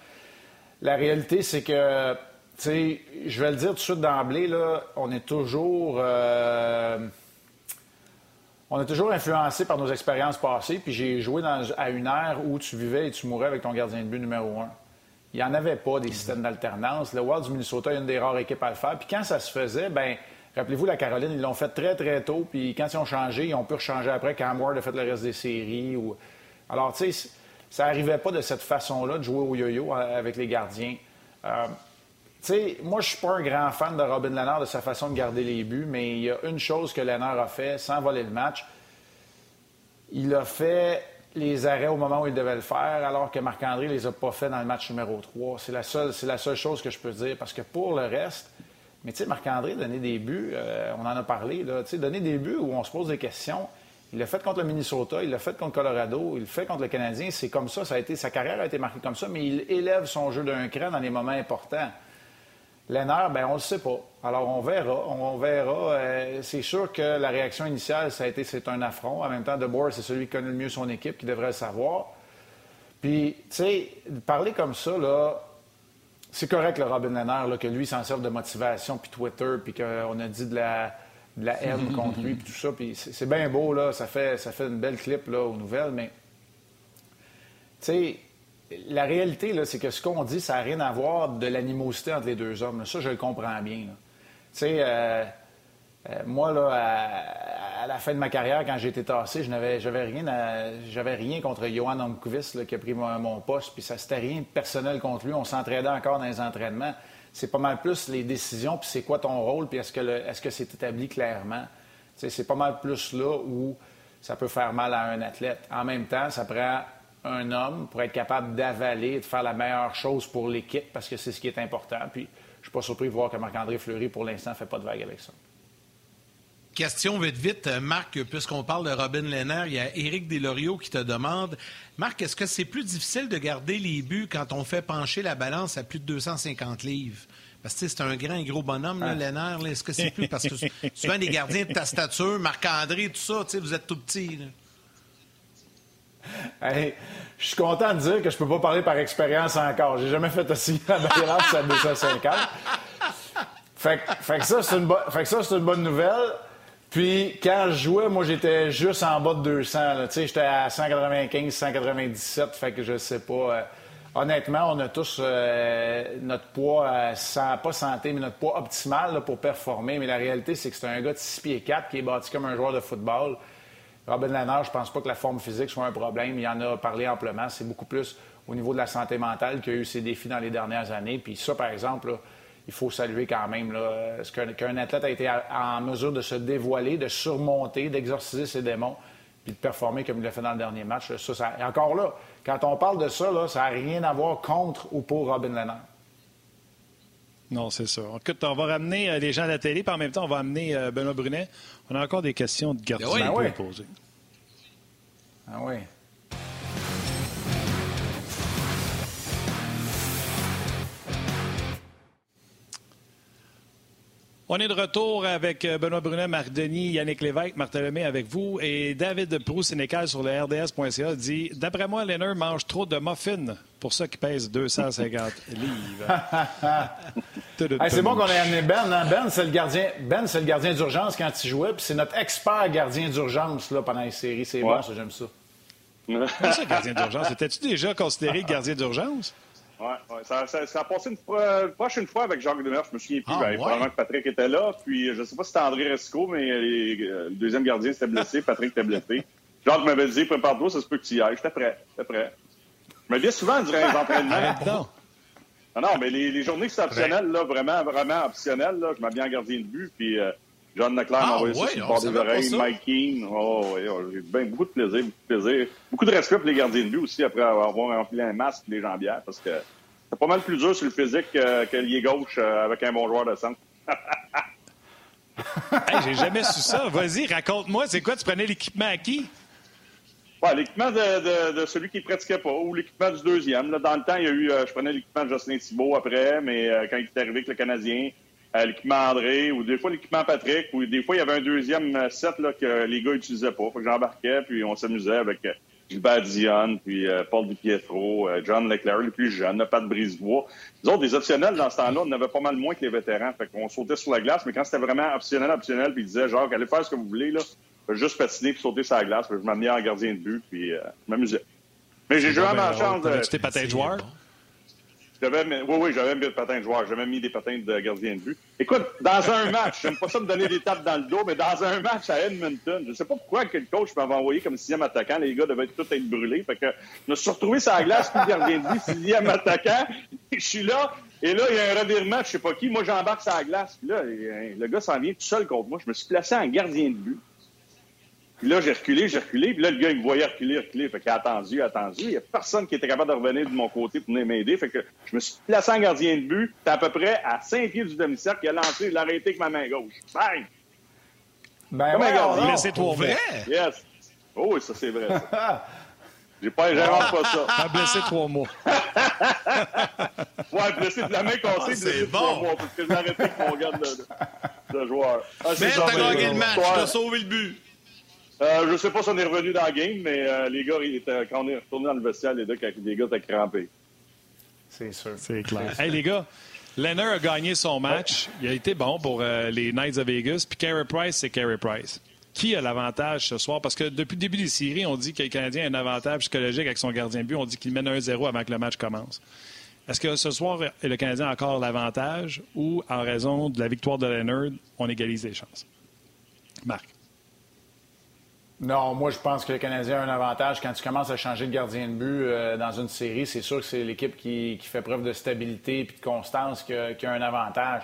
La réalité, c'est que, tu sais, je vais le dire tout de suite d'emblée, là, on est toujours on est toujours influencé par nos expériences passées, puis j'ai joué à une ère où tu vivais et tu mourais avec ton gardien de but numéro un. Il n'y en avait pas des systèmes d'alternance. Le Wild du Minnesota est une des rares équipes à le faire. Puis quand ça se faisait, ben rappelez-vous, la Caroline, ils l'ont fait très, très tôt. Puis quand ils ont changé, ils ont pu rechanger après quand Ward a fait le reste des séries. Alors, tu sais, ça n'arrivait pas de cette façon-là de jouer au yo-yo euh, avec les gardiens. Euh, sais, moi, je suis pas un grand fan de Robin Lennard de sa façon de garder les buts, mais il y a une chose que Lennard a fait sans voler le match. Il a fait les arrêts au moment où il devait le faire, alors que Marc-André les a pas fait dans le match numéro 3. C'est la seule, la seule chose que je peux dire, parce que pour le reste, mais tu sais, Marc-André, donner des buts, euh, on en a parlé, là, donner des buts où on se pose des questions. Il l'a fait contre le Minnesota, il l'a fait contre Colorado, il le fait contre le Canadien. C'est comme ça, ça a été, sa carrière a été marquée comme ça, mais il élève son jeu d'un cran dans les moments importants. L'ENR, ben on le sait pas. Alors, on verra. On verra. C'est sûr que la réaction initiale, ça a été c'est un affront. En même temps, De Boer, c'est celui qui connaît le mieux son équipe, qui devrait le savoir. Puis, tu sais, parler comme ça, là, c'est correct, le Robin Lennard, que lui s'en serve de motivation, puis Twitter, puis qu'on a dit de la, de la haine contre lui, puis tout ça. Puis c'est bien beau, là. Ça fait, ça fait une belle clip, là, aux nouvelles, mais, tu sais, la réalité, c'est que ce qu'on dit, ça n'a rien à voir de l'animosité entre les deux hommes. Ça, je le comprends bien. Tu sais, euh, moi, là, à, la fin de ma carrière, quand j'ai été tassé, je n'avais rien, j'avais rien contre Johan Omkvist qui a pris mon, poste, puis ça c'était rien de personnel contre lui. On s'entraidait encore dans les entraînements. C'est pas mal plus les décisions, puis c'est quoi ton rôle, puis est-ce que, que c'est établi clairement? c'est pas mal plus là où ça peut faire mal à un athlète. En même temps, ça prend un homme pour être capable d'avaler et de faire la meilleure chose pour l'équipe parce que c'est ce qui est important. Puis je ne suis pas surpris de voir que Marc-André Fleury, pour l'instant, fait pas de vague avec ça. Question vite vite, Marc, puisqu'on parle de Robin Lehner, il y a Éric Delorio qui te demande Marc, est-ce que c'est plus difficile de garder les buts quand on fait pencher la balance à plus de 250 livres? Parce que c'est un grand et gros bonhomme, là, ah. Est-ce que c'est plus? Parce que souvent des gardiens de ta stature, Marc-André, tout ça, vous êtes tout petit. je suis content de dire que je peux pas parler par expérience encore. J'ai jamais fait aussi la balance à 250. Fait, fait, que ça, c'est une, une bonne nouvelle. Puis, quand je jouais, moi, j'étais juste en bas de 200. J'étais à 195, 197. Fait que je sais pas. Euh, honnêtement, on a tous euh, notre poids, sans, pas santé, mais notre poids optimal pour performer. Mais la réalité, c'est que c'est un gars de 6 pieds 4 qui est bâti comme un joueur de football. Robin Lannard, je pense pas que la forme physique soit un problème. Il en a parlé amplement. C'est beaucoup plus au niveau de la santé mentale qu'il y a eu ses défis dans les dernières années. Puis ça, par exemple, il faut saluer quand même là, ce qu'un athlète a été en mesure de se dévoiler, de surmonter, d'exorciser ses démons, puis de performer comme il l'a fait dans le dernier match. Ça, Et encore là, quand on parle de ça, ça n'a rien à voir contre ou pour Robin Lennard. Non, c'est ça. Écoute, on va ramener euh, les gens à la télé, puis en même temps, on va amener euh, Benoît Brunet. On a encore des questions de gardien ben oui. poser. Ah oui. On est de retour avec euh, Benoît Brunet, Marc Denis, Yannick Lévesque, Martin Lemay avec vous. Et David Proust-Sénécal sur le RDS.ca dit D'après moi, Leonard mange trop de muffins pour ça qu'il pèse 250 livres. c'est bon qu'on ait amené Ben. Hein? Ben, c'est le gardien, ben, le gardien d'urgence quand il jouait. Puis c'est notre expert gardien d'urgence là, pendant les séries. C'est bon, ça, j'aime ça. C'est ça, gardien d'urgence? Étais-tu déjà considéré gardien d'urgence? Ouais. Ça, ça, ça, a passé une prochaine fois avec Jacques Demers. Je me souviens plus. Ah, ben, Probablement que Patrick était là. Puis je ne sais pas si c'était André Resco, mais euh, le deuxième gardien s'était blessé. Patrick était blessé. Jacques m'avait dit prépare-toi, ça se peut que tu y ailles. J'étais prêt. J'étais prêt. Je me dis souvent durant les entraînements. non. non, mais les, les journées optionnelles, là, vraiment, vraiment optionnelles, là, je m'habille en gardien de but. Puis euh, John Leclerc m'a ah, envoyé ça sur le bord des oreilles. Mike Keane. Oh, oui, oh, j'ai bien beaucoup de plaisir, beaucoup de plaisir. Beaucoup de respect pour les gardiens de but aussi après avoir enfilé un masque et les jambières parce que c'est pas mal plus dur sur le physique que, que lié gauche euh, avec un bon joueur de centre. hey, j'ai jamais su ça. Vas-y, raconte-moi, c'est quoi? Tu prenais l'équipement à qui? Ouais, l'équipement de, de, celui qui ne pratiquait pas ou l'équipement du deuxième. Là, dans le temps, il y a eu, euh, je prenais l'équipement de Jocelyn Thibault après, mais euh, quand il est arrivé avec le Canadien, l'équipement André ou des fois l'équipement Patrick ou des fois il y avait un deuxième set là, que les gars n'utilisaient pas. Fait que j'embarquais puis on s'amusait avec Gilbert Dion, puis euh, Paul DiPietro, euh, John Leclerc, le plus jeune, Pat Brisebois. Les autres, des optionnels dans ce temps-là, on avait pas mal moins que les vétérans. Fait qu'on sautait sur la glace, mais quand c'était vraiment optionnel, optionnel, puis ils disaient, genre, allez faire ce que vous voulez, là, juste patiner puis sauter sur la glace. je m'amenais en gardien de but, puis euh, je m'amusais. Mais j'ai joué à ma chance. Tu t'es patins joueur? J'avais, oui, oui, j'avais mis des patins de joueur. J'avais mis des patins de gardien de but. Écoute, dans un match, j'aime pas ça me donner des tapes dans le dos, mais dans un match à Edmonton, je sais pas pourquoi que le coach m'avait envoyé comme sixième attaquant. Les gars devaient tous être brûlés. Que je me suis retrouvé sur la glace, puis gardien de but, sixième attaquant. Je suis là, et là, il y a un revirement, je sais pas qui. Moi, j'embarque sur la glace. Puis là, le gars s'en vient tout seul contre moi. Je me suis placé en gardien de but. Puis là, j'ai reculé, j'ai reculé. Puis là, le gars, il me voyait reculer, reculer. Fait qu'il a attendu, attendu. Il n'y a personne qui était capable de revenir de mon côté pour venir m'aider. Fait que je me suis placé en gardien de but. C'était à peu près à 5 pieds du demi-cercle. Il a lancé, il l'a arrêté avec ma main gauche. Bang! Ben, Comme un gardien. Mais c'est trop vrai? Yes. Oh oui, ça, c'est vrai, ça. J'ai pas, j'invente pas ça. T'as blessé trois mois. ouais, blessé de la main cassée, ah, de bon. trois mois, parce que j'ai arrêté avec mon gars de, de, joueur. Ah, mais t'as gagné le match, t'as sauvé le but. Euh, je sais pas si on est revenu dans la game, mais euh, les gars, étaient, quand on est retourné dans le vestiaire, les, deux, les gars étaient crampés. C'est sûr. C'est clair. hey, les gars, Leonard a gagné son match. Il a été bon pour euh, les Knights of Vegas. Puis Carey Price, c'est Carey Price. Qui a l'avantage ce soir? Parce que depuis le début des séries, on dit que le Canadien a un avantage psychologique avec son gardien de but. On dit qu'il mène 1-0 avant que le match commence. Est-ce que ce soir, le Canadien a encore l'avantage ou, en raison de la victoire de Leonard, on égalise les chances? Marc. Non, moi je pense que le Canadien a un avantage. Quand tu commences à changer de gardien de but euh, dans une série, c'est sûr que c'est l'équipe qui, fait preuve de stabilité et de constance qui a, un avantage.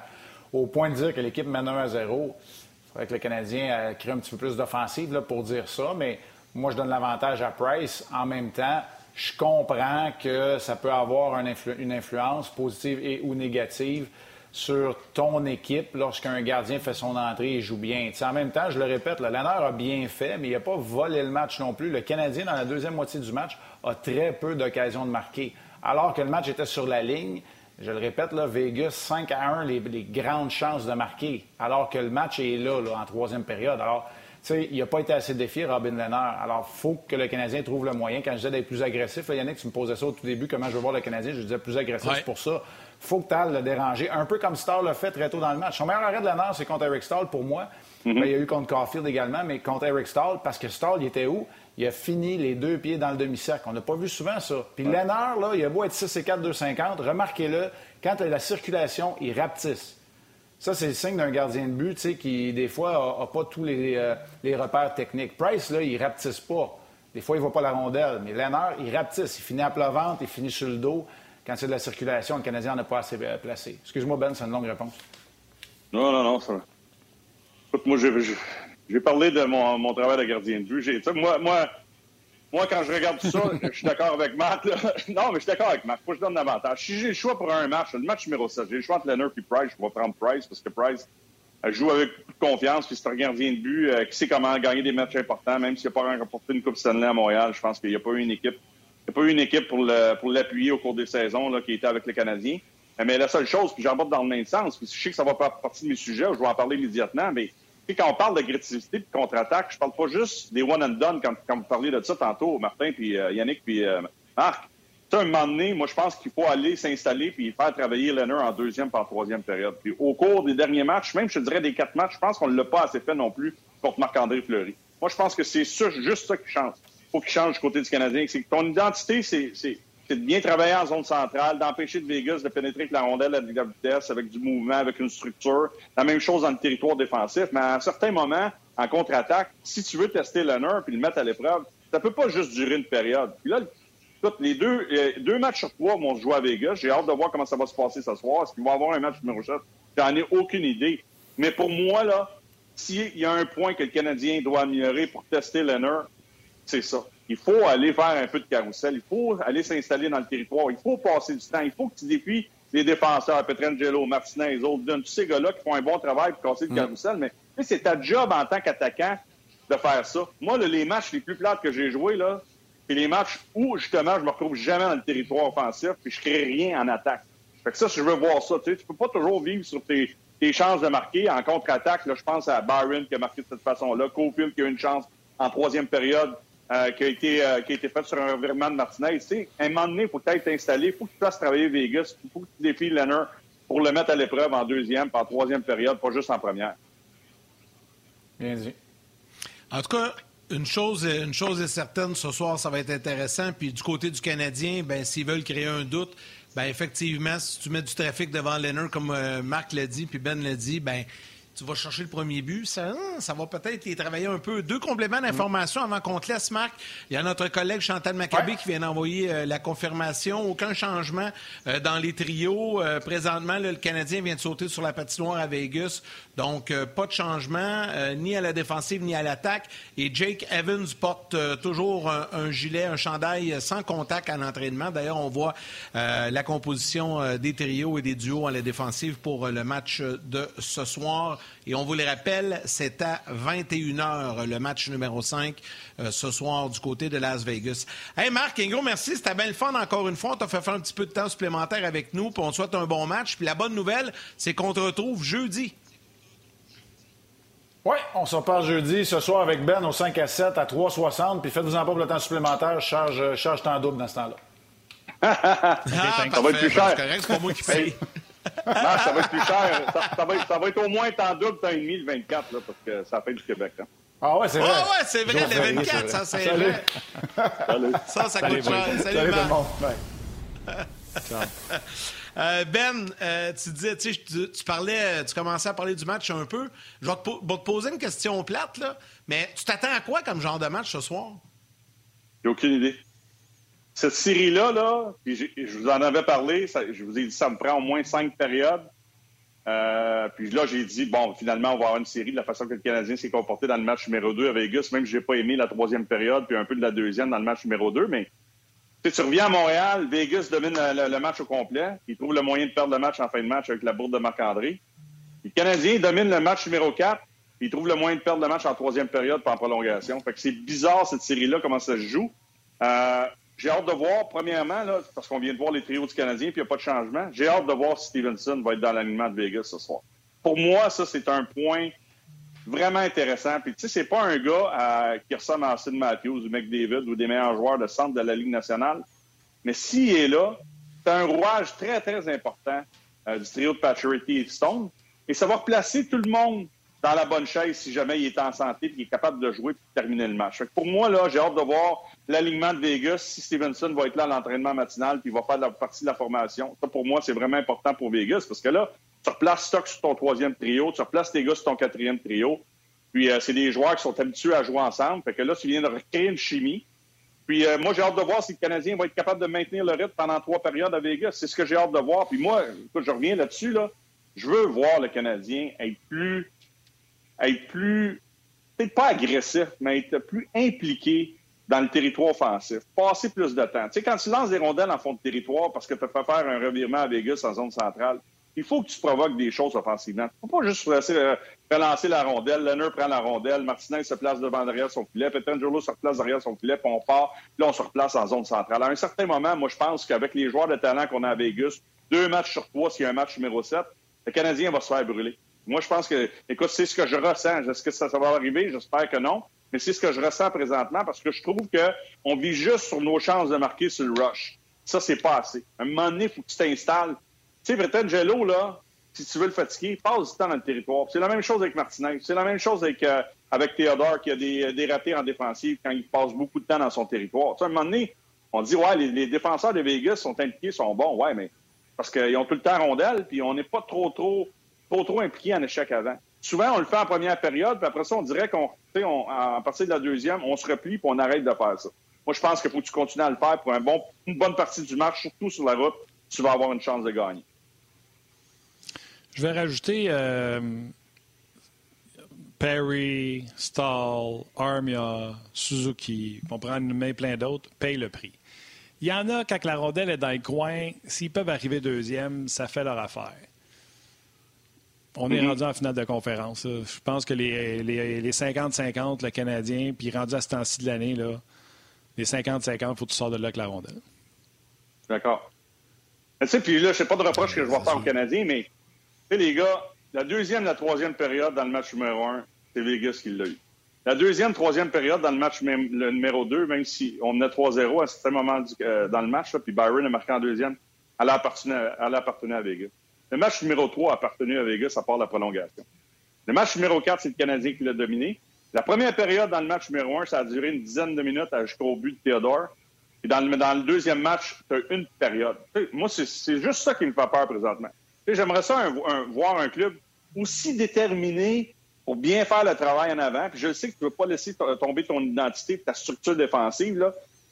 Au point de dire que l'équipe mène 1 à 0, il faudrait que le Canadien crée un petit peu plus d'offensive pour dire ça, mais moi je donne l'avantage à Price. En même temps, je comprends que ça peut avoir une influence positive et ou négative sur ton équipe lorsqu'un gardien fait son entrée et joue bien. en même temps, je le répète, le Lannert a bien fait, mais il n'a pas volé le match non plus. Le Canadien, dans la deuxième moitié du match, a très peu d'occasions de marquer. Alors que le match était sur la ligne, je le répète, là, Vegas 5 à 1, les, grandes chances de marquer, alors que le match est là, en troisième période. Alors, sais, il n'a pas été assez défié, Robin Lennard. Alors, il faut que le Canadien trouve le moyen. Quand je disais d'être plus agressif, là, Yannick, tu me posais ça au tout début, comment je veux voir le Canadien, je disais plus agressif pour ça faut que Tal le déranger. Un peu comme Stall l'a fait très tôt dans le match. Son meilleur arrêt de la c'est contre Eric Stall pour moi. Mhm. Ben, il y a eu contre Caulfield également, mais contre Eric Stall, parce que Stall, il était où? Il a fini les deux pieds dans le demi-cercle. On n'a pas vu souvent ça. Puis ouais. là, il a beau être 6 et 4, 250. Remarquez-le, quand il a la circulation, il rapetisse. Ça, c'est le signe d'un gardien de but, tu sais, qui, des fois, n'a pas tous euh, les, repères techniques. Price, là, il rapetisse pas. Des fois, il ne voit pas la rondelle. Mais Lennard, il rapetisse. Il finit à plat il finit sur le dos quand c'est de la circulation, le Canadien n'a pas assez euh, placé. Excuse-moi, Ben, c'est une longue réponse. Non, non, non. Ça... Écoute, moi, j'ai parlé de mon, travail de gardien de but. Moi, moi, quand je regarde ça, je suis d'accord avec Matt. Non, mais je suis d'accord avec Matt. Faut je donne l'avantage. Si j'ai le choix pour un match, le match numéro 7, j'ai le choix entre Leonard et Price, je vais prendre Price parce que Price joue avec confiance, puis c'est un gardien de but euh, qui sait comment gagner des matchs importants, même s'il n'a pas remporté une Coupe Stanley à Montréal. Je pense qu'il n'y a pas eu une équipe il n'y a pas eu une équipe pour l'appuyer au cours des saisons qui était avec les Canadiens. Mais la seule chose, puis j'aborde dans le même sens, puis je sais que ça va faire partie de mes sujets, je vais en parler immédiatement, mais quand on parle d'agressivité et de contre-attaque, je parle pas juste des one and done, comme, vous parliez de ça tantôt, Martin, puis euh, Yannick, puis euh, Marc. À un moment donné, moi, je pense qu'il faut aller s'installer puis faire travailler Leonard en deuxième par troisième période. Puis au cours des derniers matchs, même je dirais des quatre matchs, je pense qu'on ne l'a pas assez fait non plus contre Marc-André Fleury. Moi, je pense que c'est juste ça qui change. Il faut qu'il change du côté du Canadien. C'est que ton identité, c'est de bien travailler en zone centrale, d'empêcher de Vegas de pénétrer avec la rondelle avec de la vitesse, avec du mouvement, avec une structure. La même chose dans le territoire défensif. Mais à un certain moment, en contre-attaque, si tu veux tester Leonard puis le mettre à l'épreuve, ça peut pas juste durer une période. Puis là, Écoute, les deux, euh, deux matchs sur trois vont se jouer à Vegas. J'ai hâte de voir comment ça va se passer ce soir. Est-ce qu'il va y avoir un match numéro 7? J'en ai aucune idée. Mais pour moi, là, s'il y a un point que le Canadien doit améliorer pour tester Leonard, c'est ça. Il faut aller faire un peu de carrousel. Il faut aller s'installer dans le territoire. Il faut passer du temps. Il faut que tu défies les défenseurs, Petrangelo, Martinez, Holden, tous ces gars-là qui font un bon travail pour casser le mm. carrousel. Mais c'est ta job en tant qu'attaquant de faire ça. Moi, les matchs les plus plates que j'ai joués, là, puis les matchs où, justement, je me retrouve jamais dans le territoire offensif, puis je crée rien en attaque. Fait que ça, je veux voir ça. Tu sais, tu peux pas toujours vivre sur tes, chances de marquer. En contre-attaque, là, je pense à Byron qui a marqué de cette façon-là, Cofield qui a eu une chance en troisième période euh, qui, a été, euh, qui a été faite sur un revirement de Martinez. Tu sais, à un moment donné, il faut peut-être t'installer, il faut que tu fasses travailler Vegas, il faut que tu défies Leonard pour le mettre à l'épreuve en deuxième, en troisième période, pas juste en première. Bien dit. En tout cas, une chose, une chose est certaine, ce soir, ça va être intéressant. Puis du côté du Canadien, ben, s'ils veulent créer un doute, ben, effectivement, si tu mets du trafic devant Leonard, comme euh, Marc l'a dit, puis Ben l'a dit, ben, tu vas chercher le premier but, ça, ça va peut-être y travailler un peu. Deux compléments d'information avant qu'on te laisse, Marc. Il y a notre collègue Chantal Maccabé qui vient d'envoyer euh, la confirmation. Aucun changement euh, dans les trios. Euh, présentement, le Canadien vient de sauter sur la patinoire à Vegas. Donc, pas de changement, ni à la défensive, ni à l'attaque. Et Jake Evans porte toujours un, gilet, un chandail sans contact à l'entraînement. D'ailleurs, on voit la composition des trios et des duos à la défensive pour le match de ce soir. Et on vous le rappelle, c'est à 21h le match numéro 5 euh, ce soir du côté de Las Vegas. Hey Marc, un gros merci. C'était bien le fun encore une fois. On t'a fait faire un petit peu de temps supplémentaire avec nous. Puis on souhaite un bon match. Puis la bonne nouvelle, c'est qu'on te retrouve jeudi. Oui, on se reparle jeudi ce soir avec Ben au 5 à 7 à 3,60. Puis faites-vous en pas pour le temps supplémentaire. Charge, charge temps double dans ce temps-là. ah, ça va être plus cher. C'est pas moi qui paye. Non, ça va être plus cher. Ça, va, être, ça va, être, au moins temps double, temps et demi, le 24, là, parce que ça fait du Québec. Hein. Ah ouais, c'est vrai. Ah ouais, c'est vrai, le 24, ça, c'est vrai. Salut. Ça, ça coûte cher. Salut, Salut tout le monde. Euh, ben, euh, tu disais, tu, tu parlais, tu commençais à parler du match un peu. Je vais te, te poser une question plate, là, mais tu t'attends à quoi comme genre de match ce soir? J'ai aucune idée. Cette série-là, là, je vous en avais parlé, je vous ai dit ça me prend au moins cinq périodes. Euh, puis là, j'ai dit, bon, finalement, on va avoir une série de la façon que le Canadien s'est comporté dans le match numéro 2 à Vegas, même si j'ai pas aimé la troisième période, puis un peu de la deuxième dans le match numéro 2, mais tu reviens à Montréal, Vegas domine le, match au complet, il trouve le moyen de perdre le match en fin de match avec la bourde de Marc-André. Le Canadien domine le match numéro 4, il trouve le moyen de perdre le match en troisième période, pas en prolongation. Fait que c'est bizarre, cette série-là, comment ça se joue. Euh, j'ai hâte de voir, premièrement, parce qu'on vient de voir les trios du Canadien, puis il n'y a pas de changement. J'ai hâte de voir si Stevenson va être dans l'alignement de Vegas ce soir. Pour moi, ça, c'est un point vraiment intéressant. Puis, tu sais, c'est pas un gars qui ressemble à Austin Matthews ou McDavid ou des meilleurs joueurs de centre de la Ligue nationale. Mais s'il est là, c'est un rouage très, très important euh, du trio de Paturity et Stone. Et ça va replacer tout le monde dans la bonne chaise si jamais il est en santé et qu'il est capable de jouer et de terminer le match. pour moi, là, j'ai hâte de voir l'alignement de Vegas, si Stevenson va être là à l'entraînement matinal puis il va faire la partie de la formation. Ça, pour moi, c'est vraiment important pour Vegas parce que là, tu replaces Stock sur ton troisième trio, tu replaces tes gars sur ton quatrième trio. Puis euh, c'est des joueurs qui sont habitués à jouer ensemble. Fait que là, tu viens de recréer une chimie. Puis euh, moi, j'ai hâte de voir si le Canadien va être capable de maintenir le rythme pendant trois périodes à Vegas. C'est ce que j'ai hâte de voir. Puis moi, écoute, je reviens là-dessus, là. Je veux voir le Canadien être plus être plus, peut-être pas agressif, mais être plus impliqué dans le territoire offensif, passer plus de temps. Tu sais, quand tu lances des rondelles en fond de territoire parce que tu fait faire un revirement à Vegas en zone centrale, il faut que tu provoques des choses offensivement. Il ne faut pas juste euh, relancer la rondelle. Lenner prend la rondelle, Martinez se place devant derrière son filet, Petrangelo se replace derrière son filet, puis on part, là on se replace en zone centrale. À un certain moment, moi je pense qu'avec les joueurs de talent qu'on a à Vegas, deux matchs sur trois s'il y a un match numéro 7, le Canadien va se faire brûler. Moi, je pense que, écoute, c'est ce que je ressens. Est-ce que ça va arriver? J'espère que non. Mais c'est ce que je ressens présentement parce que je trouve qu'on vit juste sur nos chances de marquer sur le rush. Ça, c'est pas assez. À un moment donné, il faut que tu t'installes. Tu sais, Bretangelo, là, si tu veux le fatiguer, passe du temps dans le territoire. C'est la même chose avec Martinez. C'est la même chose avec, euh, avec Théodore qui a des, des ratés en défensive quand il passe beaucoup de temps dans son territoire. À un moment donné, on dit, ouais, les, défenseurs de Vegas sont impliqués, sont bons. Ouais, mais parce qu'ils ont tout le temps rondelle, puis on n'est pas trop, trop, trop, trop impliqués en échec avant. Souvent, on le fait en première période, puis après ça, on dirait qu'on, on, partir de la deuxième, on se replie, puis on arrête de faire ça. Moi, je pense qu'il faut que tu continues à le faire pour un bon, une bonne partie du match, surtout sur la route, tu vas avoir une chance de gagner. Je vais rajouter euh, Perry, Stahl, Armia, Suzuki, on prend une main plein d'autres, paye le prix. Il y en a, quand la rondelle est dans coin, s'ils peuvent arriver deuxième, ça fait leur affaire. On est rendu en finale de conférence. Je pense que les 50-50, le Canadien, puis rendu à ce temps-ci de l'année, les 50-50, il faut que tu sors de là avec la rondelle. D'accord. Tu sais, puis là, je sais pas de reproche que je vais faire aux Canadiens, mais les gars, la deuxième, la troisième période dans le match numéro un, c'est Vegas qui l'a eu. La deuxième, troisième période dans le match le numéro 2, même si on menait 3-0 à un certain moment euh, dans le match, puis Byron a marqué en deuxième, elle appartenait, elle appartenait à Vegas. Le match numéro 3 a appartenu à Vegas à part la prolongation. Le match numéro 4, c'est le Canadien qui l'a dominé. La première période dans le match numéro 1, ça a duré une dizaine de minutes jusqu'au but de Théodore. Et dans le, deuxième match, tu as une période. moi, c'est juste ça qui me fait peur présentement. J'aimerais ça voir un club aussi déterminé pour bien faire le travail en avant. Puis je sais que tu ne veux pas laisser tomber ton identité, ta structure défensive. Il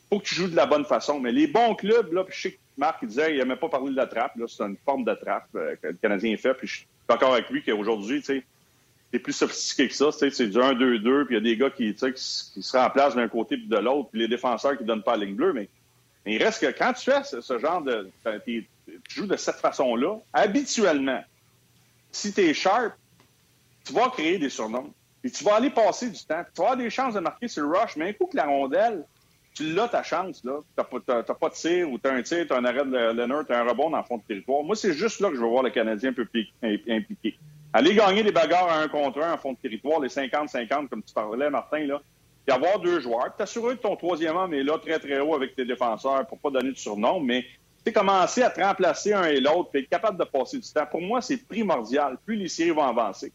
faut que tu joues de la bonne façon. Mais les bons clubs, là, puis je sais que Marc disait qu'il n'aimait pas parler de la trappe. C'est une forme de trappe euh, que le Canadien fait. Puis je suis d'accord avec lui qu'aujourd'hui, c'est plus sophistiqué que ça. C'est du 1-2-2, puis il y a des gars qui, qui, qui se remplacent d'un côté puis de l'autre, puis les défenseurs qui ne donnent pas la ligne bleue. Mais, il reste que quand tu fais ce, genre de. Tu joues de cette façon-là, habituellement, si tu es sharp, tu vas créer des surnoms. Et tu vas aller passer du temps. Tu vas avoir des chances de marquer sur le rush, mais un coup que la rondelle, tu l'as ta chance. Tu n'as pas de tir ou tu as un tir, tu as un arrêt de Leonard, tu as un rebond dans le fond de territoire. Moi, c'est juste là que je veux voir le Canadien un peu impliqué. Aller gagner des bagarres à un contre un en fond de territoire, les 50-50, comme tu parlais, Martin, là, puis avoir deux joueurs, t'assurer que ton troisième homme est là très, très haut avec tes défenseurs pour pas donner de surnom, mais tu commencer à te remplacer un et l'autre, puis être capable de passer du temps. Pour moi, c'est primordial. Plus les séries vont avancer.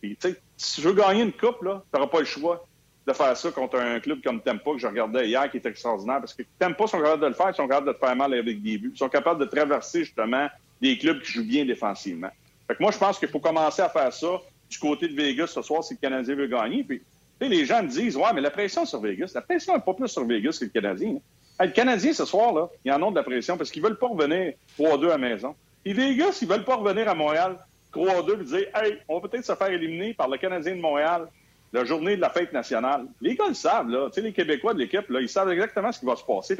Puis, si tu veux gagner une coupe, tu n'auras pas le choix de faire ça contre un club comme Tempa que je regardais hier, qui est extraordinaire, parce que Tempa sont capables de le faire, ils sont capables de te faire mal avec des buts, ils sont capables de traverser justement des clubs qui jouent bien défensivement. Fait que moi, je pense qu'il faut commencer à faire ça du côté de Vegas ce soir si le Canadien veut gagner. Puis, les gens me disent, ouais, mais la pression sur Vegas, la pression n'est pas plus sur Vegas que le Canadien. le Canadien, ce soir, là, ils en ont de la pression parce qu'ils veulent pas revenir 3-2 à la maison. Et Vegas, ils veulent pas revenir à Montréal 3-2 et dire Hey, on va peut-être se faire éliminer par le Canadien de Montréal la journée de la fête nationale. Les gars le savent, là. Les Québécois de l'équipe, là, ils savent exactement ce qui va se passer.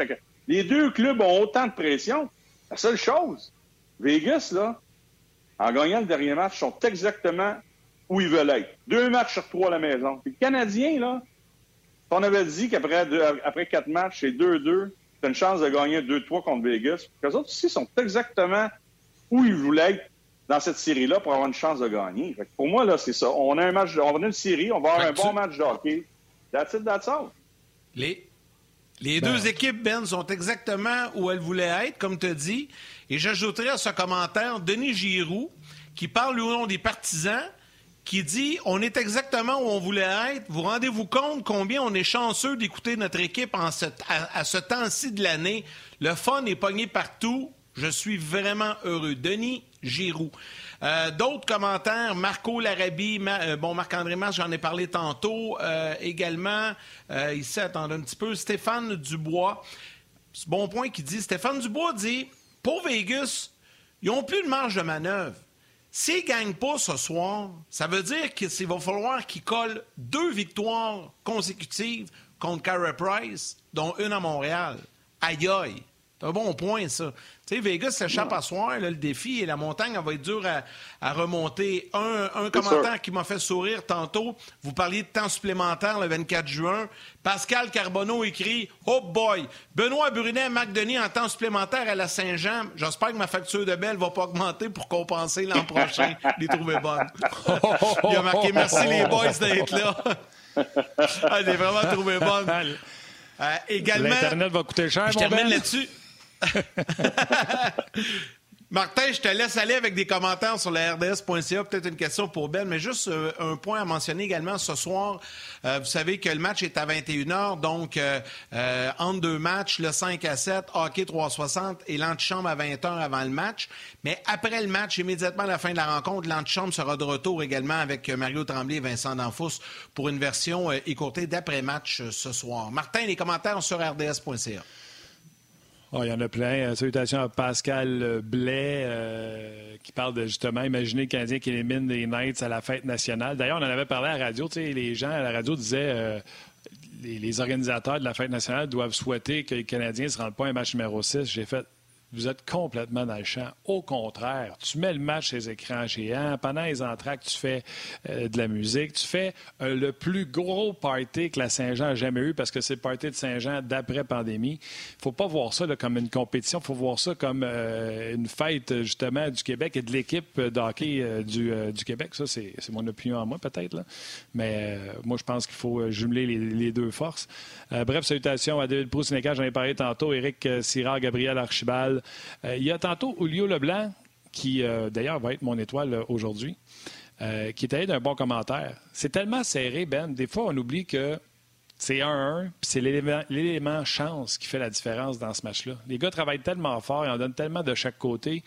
Les deux clubs ont autant de pression. La seule chose, Vegas, là, en gagnant le dernier match, sont exactement où ils veulent être. Deux matchs sur trois à la maison. Puis le Canadien, là, on avait dit qu'après après quatre matchs, c'est 2-2, t'as une chance de gagner 2-3 contre Vegas. Les autres aussi sont exactement où ils voulaient être dans cette série-là pour avoir une chance de gagner. pour moi, là, c'est ça. On a un match, on a une série, on va avoir un bon match de hockey. That's it, that's all. Les, les deux ben. équipes, Ben, sont exactement où elles voulaient être, comme tu as dit. Et j'ajouterai à ce commentaire Denis Giroux, qui parle au nom des partisans, qui dit On est exactement où on voulait être. Vous rendez-vous compte combien on est chanceux d'écouter notre équipe en ce, à, à ce temps-ci de l'année? Le fun est pogné partout. Je suis vraiment heureux. Denis Giroux. Euh, d'autres commentaires, Marco Larabie, euh, bon, Marc-André Mas, j'en ai parlé tantôt. Euh, également, ici, attendez un petit peu, Stéphane Dubois. Bon point qui dit, Stéphane Dubois dit, pour Vegas, ils n'ont plus de marge de manœuvre. S'ils ne gagnent pas ce soir, ça veut dire qu'il va falloir qu'ils collent deux victoires consécutives contre Carey Price, dont une à Montréal. Aïe aïe! C'est un bon point, ça. Tu sais, Vegas s'échappe à soir, le défi, et la montagne, elle va être dure à, remonter. Un, commentaire qui m'a fait sourire tantôt, vous parliez de temps supplémentaire le 24 juin. Pascal Carbonneau écrit « Oh boy! Benoît Brunet, Marc Denis en temps supplémentaire à la Saint-Jean. J'espère que ma facture de belle va pas augmenter pour compenser l'an prochain. les trouver bonnes. Il a marqué « Merci les boys d'être là. » Il est vraiment trouvé bonne. Euh, également, L'Internet va coûter cher, Je termine là-dessus. Martin, je te laisse aller avec des commentaires sur la RDS.ca. Peut-être une question pour Ben, mais juste euh, un point à mentionner également ce soir. Euh, vous savez que le match est à 21h, donc euh, entre deux matchs, le 5 à 7, hockey 360 et l'antichambre à 20h avant le match. Mais après le match, immédiatement à la fin de la rencontre, l'antichambre sera de retour également avec Mario Tremblay et Vincent Danfous pour une version écourtée d'après-match ce soir. Martin, les commentaires sur RDS.ca. Oh, il y en a plein. Euh, salutations à Pascal Blais euh, qui parle de justement imaginer le Canadien qui élimine les Knights à la fête nationale. D'ailleurs, on en avait parlé à la radio. Les gens à la radio disaient euh, les, les, organisateurs de la fête nationale doivent souhaiter que les Canadiens ne se rendent pas à un match numéro 6. J'ai fait vous êtes complètement dans le champ. Au contraire, tu mets le match les écrans géants. Pendant les entractes, tu fais euh, de la musique. Tu fais euh, le plus gros party que la Saint-Jean a jamais eu parce que c'est le party de Saint-Jean d'après-pandémie. Il faut pas voir ça comme une compétition. Il faut voir ça comme euh, une fête, justement, du Québec et de l'équipe d'hockey du, du, Québec. Ça, c'est mon opinion à moi, peut-être. Mais moi, je pense qu'il faut jumeler les, deux forces. bref, salutations à David Proust, j'en ai parlé tantôt. Éric Sirard, Gabriel Archibald, euh, il y a tantôt Julio Leblanc, qui euh, d'ailleurs va être mon étoile euh, aujourd'hui, qui est allé d'un bon commentaire. C'est tellement serré, Ben. Des fois, on oublie que c'est 1-1, puis c'est l'élément chance qui fait la différence dans ce match-là. Les gars travaillent tellement fort, ils en donnent tellement de chaque côté.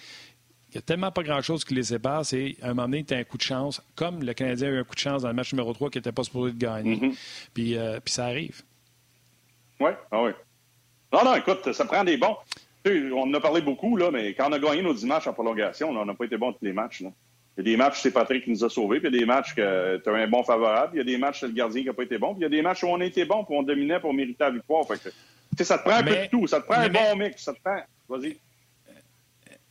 Il n'y a tellement pas grand-chose qui les sépare. C'est à un moment donné, tu as un coup de chance, comme le Canadien a eu un coup de chance dans le match numéro 3 qui n'était pas supposé de gagner. Mm-hmm. puis, puis, ça arrive. Oui, ah oui. Non, non, écoute, ça prend des bons on en a parlé beaucoup, là, mais quand on a gagné nos 10 matchs en prolongation, on n'a pas été bon tous les matchs. Là. Il y a des matchs, c'est Patrick qui nous a sauvés, puis il y a des matchs que tu as un bon favorable, il y a des matchs, c'est le gardien qui n'a pas été bon, puis il y a des matchs où on a été bon, puis on dominait pour mériter la victoire. Fait que, ça te prend un peu de tout, ça te prend un bon mix, ça te prend. Vas-y.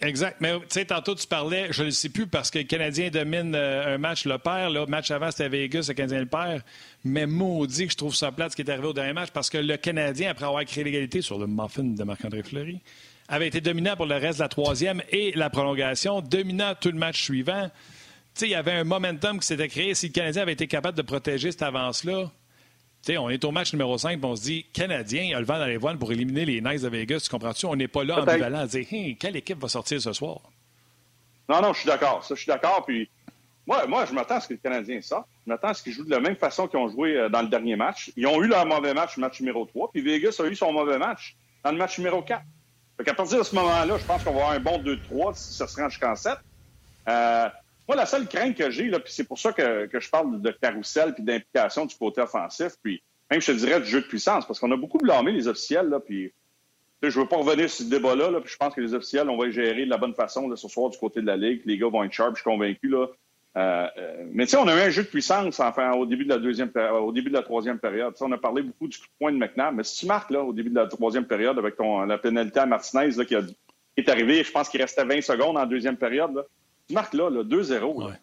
Exact. Mais tu sais, tantôt, tu parlais, je ne le sais plus, parce que le Canadien domine euh, un match, le père. Le match avant, c'était Vegas, le Canadien le père. Mais maudit que je trouve ça plate ce qui est arrivé au dernier match, parce que le Canadien, après avoir créé l'égalité sur le muffin de Marc-André Fleury, avait été dominant pour le reste de la troisième et la prolongation, dominant tout le match suivant. Tu sais, il y avait un momentum qui s'était créé. Si le Canadien avait été capable de protéger cette avance-là, on est au match numéro 5 on se dit, Canadien, il a le vent dans les voiles pour éliminer les Knights de Vegas. Tu comprends-tu? On n'est pas là ambivalent à dire, hey, quelle équipe va sortir ce soir? Non, non, je suis d'accord. Ça, je suis d'accord. Puis moi, moi je m'attends à ce que le Canadien sorte. Je m'attends à ce qu'ils jouent de la même façon qu'ils ont joué euh, dans le dernier match. Ils ont eu leur mauvais match, le match numéro 3. Puis Vegas a eu son mauvais match dans le match numéro 4. Fait qu'à partir de ce moment-là, je pense qu'on va avoir un bon 2-3 si ça se rend jusqu'en 7. Euh, moi, la seule crainte que j'ai, puis c'est pour ça que, je parle de carrousel puis d'implication du côté offensif, puis même, je te dirais, du jeu de puissance, parce qu'on a beaucoup blâmé les officiels, là, puis je ne veux pas revenir sur ce débat-là, là, puis je pense que les officiels, on va les gérer de la bonne façon là, ce soir du côté de la Ligue. Les gars vont être sharp, je suis convaincu. Là. Euh, euh, mais tu sais, on a eu un jeu de puissance enfin, au début de la troisième période. on a parlé beaucoup du coup de poing de McNabb, mais si tu marques là, au début de la troisième période avec la pénalité à Martinez là, qui, est arrivé, je pense qu'il restait 20 secondes en deuxième période, tu marques là, 2-0. Le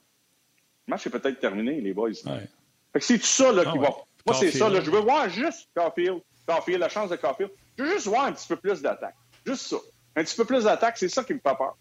match est peut-être terminé, les boys. Fait que c'est tout ça là, ah qui va. Moi, c'est ça. Là, je veux voir juste Caulfield, Caulfield, la chance de Caulfield. Je veux juste voir un petit peu plus d'attaque. Juste ça. Un petit peu plus d'attaque, c'est ça qui me fait peur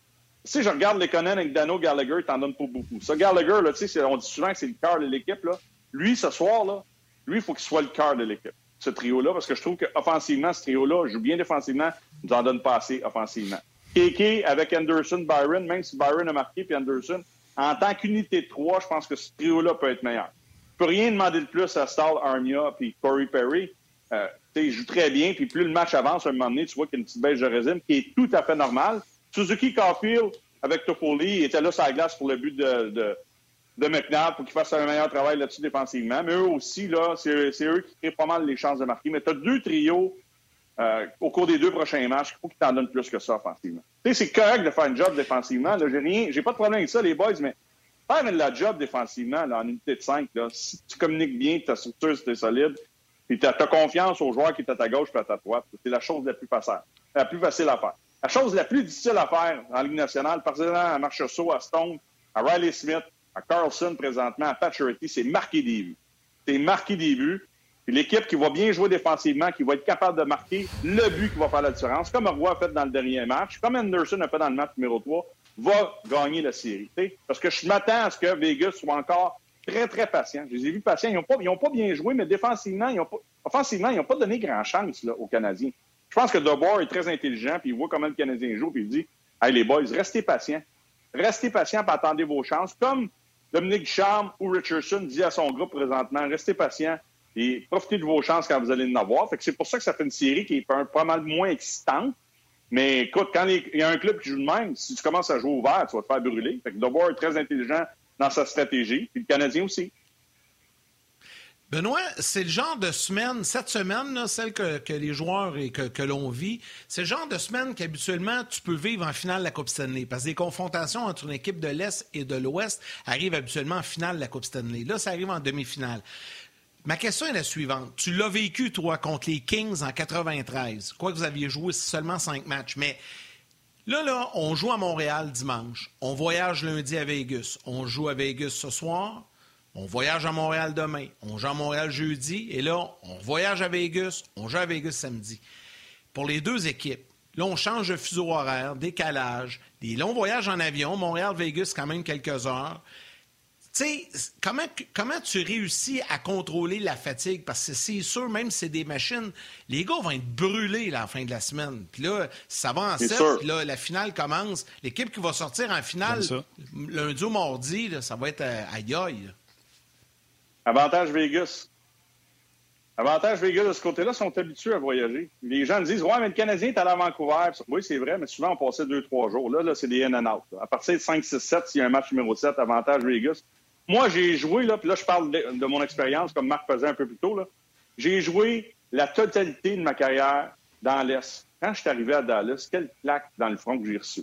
si je regarde les Conan avec Dano Gallagher, t'en donnes pas beaucoup. Ça, Gallagher, là, on dit souvent que c'est le cœur de l'équipe. Là. Lui, ce soir, là, lui, il faut qu'il soit le cœur de l'équipe, ce trio-là, parce que je trouve qu'offensivement, ce trio-là joue bien défensivement, il nous en donne pas assez offensivement. KK avec Anderson, Byron, même si Byron a marqué, puis Anderson, en tant qu'unité de trois, je pense que ce trio-là peut être meilleur. Je peux rien demander de plus à Stahl Armia puis Corey Perry. Euh, il joue très bien, puis plus le match avance, à un moment donné, tu vois qu'il y a une petite baisse de résine qui est tout à fait normale. Suzuki Caulfield, avec Toffoli, était là sur la glace pour le but de, de, de McNabb pour qu'il fasse un meilleur travail là-dessus défensivement. Mais eux aussi, là, c'est eux qui créent pas mal les chances de marquer. Mais tu as deux trios euh, au cours des deux prochains matchs. Il faut qu'ils t'en donnent plus que ça offensivement. Tu sais, c'est correct de faire un job défensivement. J'ai rien, j'ai pas de problème avec ça, les boys, mais faire la job défensivement là, en unité de 5, là, si tu communiques bien, ta structure, c'est solide, puis tu as, confiance aux joueurs qui sont à ta gauche et à ta droite, c'est la chose la plus facile. la plus facile à faire. La chose la plus difficile à faire en Ligue nationale, par exemple à Marchessault, à Stone, à Riley Smith, à Carlson présentement, à Paturity, c'est marquer des buts. C'est marquer des buts. L'équipe qui va bien jouer défensivement, qui va être capable de marquer le but qui va faire la différence, comme Roy a fait dans le dernier match, comme Anderson a fait dans le match numéro 3, va gagner la série. Parce que je m'attends à ce que Vegas soit encore très, très patient. Je les ai vus patients. Ils n'ont pas, pas, bien joué, mais défensivement, ils ont pas, offensivement, ils n'ont pas donné grand chance là, aux Canadiens. Je pense que DeBoer est très intelligent, puis il voit comment le Canadien joue, puis il dit Hey, les boys, restez patients. Restez patients, et attendez vos chances. Comme Dominique Charme ou Richardson dit à son groupe présentement Restez patients et profitez de vos chances quand vous allez en avoir. Que c'est pour ça que ça fait une série qui est pas, mal moins excitante. Mais écoute, quand il y a un club qui joue de même, si tu commences à jouer ouvert, tu vas te faire brûler. Fait que DeBoer est très intelligent dans sa stratégie, puis le Canadien aussi. Benoît, c'est le genre de semaine, cette semaine, celle que, les joueurs et que, l'on vit, c'est le genre de semaine qu'habituellement tu peux vivre en finale de la Coupe Stanley. Parce que les confrontations entre une équipe de l'Est et de l'Ouest arrivent habituellement en finale de la Coupe Stanley. Là, ça arrive en demi-finale. Ma question est la suivante. Tu l'as vécu, toi, contre les Kings en 93. Quoi que vous aviez joué seulement cinq matchs. Mais là, là, on joue à Montréal dimanche. On voyage lundi à Vegas. On joue à Vegas ce soir. On voyage à Montréal demain, on joue à Montréal jeudi, et là, on voyage à Vegas, on joue à Vegas samedi. Pour les deux équipes, là, on change de fuseau horaire, décalage, des longs voyages en avion, Montréal-Vegas, quand même quelques heures. Tu sais, comment, comment tu réussis à contrôler la fatigue? Parce que c'est sûr, même si c'est des machines, les gars vont être brûlés à la fin de la semaine. Puis là, ça va en 7, puis là, la finale commence. L'équipe qui va sortir en finale lundi ou mardi, ça va être à, à Avantage Vegas. Avantage Vegas de ce côté-là sont habitués à voyager. Les gens disent Ouais, mais le Canadien est allé à Vancouver. Oui, c'est vrai, mais souvent on passait deux, trois jours. Là, là c'est des in and out. À partir de 5, 6, 7, s'il y a un match numéro 7, avantage Vegas. Moi, j'ai joué, là, puis là, je parle de, mon expérience, comme Marc faisait un peu plus tôt. J'ai joué la totalité de ma carrière dans l'Est. Quand je suis arrivé à Dallas, quelle plaque dans le front que j'ai reçu.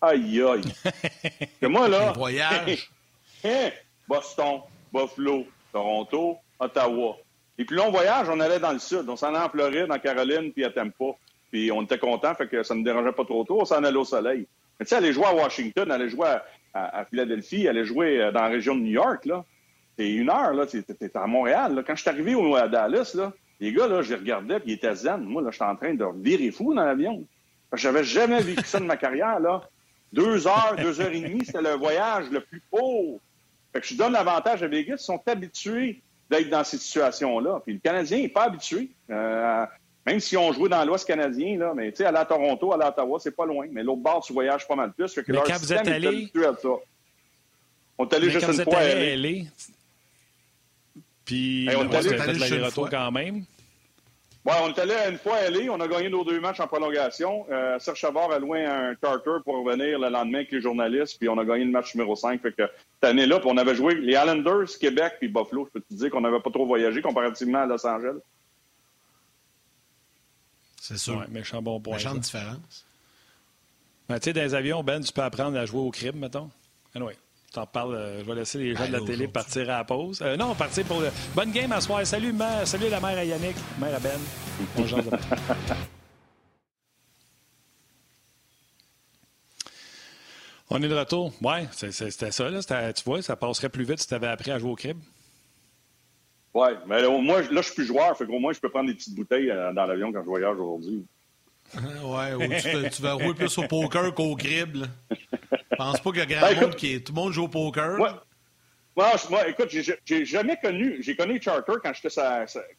Aïe, aïe. que moi, là. Voyage. Hein, Boston, Buffalo, Toronto, Ottawa. Et puis là, on voyage, on allait dans le sud. On s'en allait en Floride, en Caroline, puis à Tampa. Puis on était contents, fait que ça ne dérangeait pas trop tôt. On s'en allait au soleil. Mais tu sais, aller jouer à Washington, aller jouer à, Philadelphie, aller jouer euh, dans la région de New York, là, c'est une heure, là. T'es à Montréal, là. Quand je suis arrivé au, à Dallas, là, les gars, là, je les regardais, puis ils étaient zen. Moi, là, j'étais en train de virer fou dans l'avion. J'avais jamais vécu ça de ma carrière, là. Deux heures, deux heures et demie, c'était le voyage le plus beau fait que je donne l'avantage à Vegas. Ils sont habitués d'être dans ces situations-là. Puis le Canadien n'est pas habitué. Euh, même si on jouait dans l'Ouest canadien, là, mais tu sais, aller à Toronto, aller à Ottawa, c'est pas loin. Mais l'autre bord, tu voyages pas mal plus. Que mais quand vous êtes allé... à ça. On est allé juste une fois à LA. Puis on est allé, allé l'aller-retour quand même. Ouais, on est allé une fois à LA, on a gagné nos deux matchs en prolongation. Euh, Serge Chavard a loué un charter pour revenir le lendemain avec les journalistes, puis on a gagné le match numéro 5. Fait que cette année-là, on avait joué les Islanders, Québec, puis Buffalo. Je peux te dire qu'on n'avait pas trop voyagé comparativement à Los Angeles. C'est sûr. Ouais, méchant bon point. Méchante différence. Ben, tu sais, dans les avions, Ben, tu peux apprendre à jouer au crime, mettons. Anyway. T'en parles, euh, je vais laisser les gens de la télé partir à la pause. Euh, non, partir pour le. Bonne game à soir. Salut, Salut la mère à Yannick, mère à Ben. Bonjour. On est de retour. Ouais, c'était ça. Là. Tu vois, ça passerait plus vite si tu avais appris à jouer au crib. Oui, mais moi, là, je suis plus joueur. Fait qu'au moins, je peux prendre des petites bouteilles euh, dans l'avion quand je voyage aujourd'hui. ouais, ou tu, vas rouler plus au poker qu'au crib. Je pense pas qu'il y a grand ben, monde qui Tout le monde joue au poker. Moi, écoute, j'ai jamais connu. J'ai connu Charter quand j'étais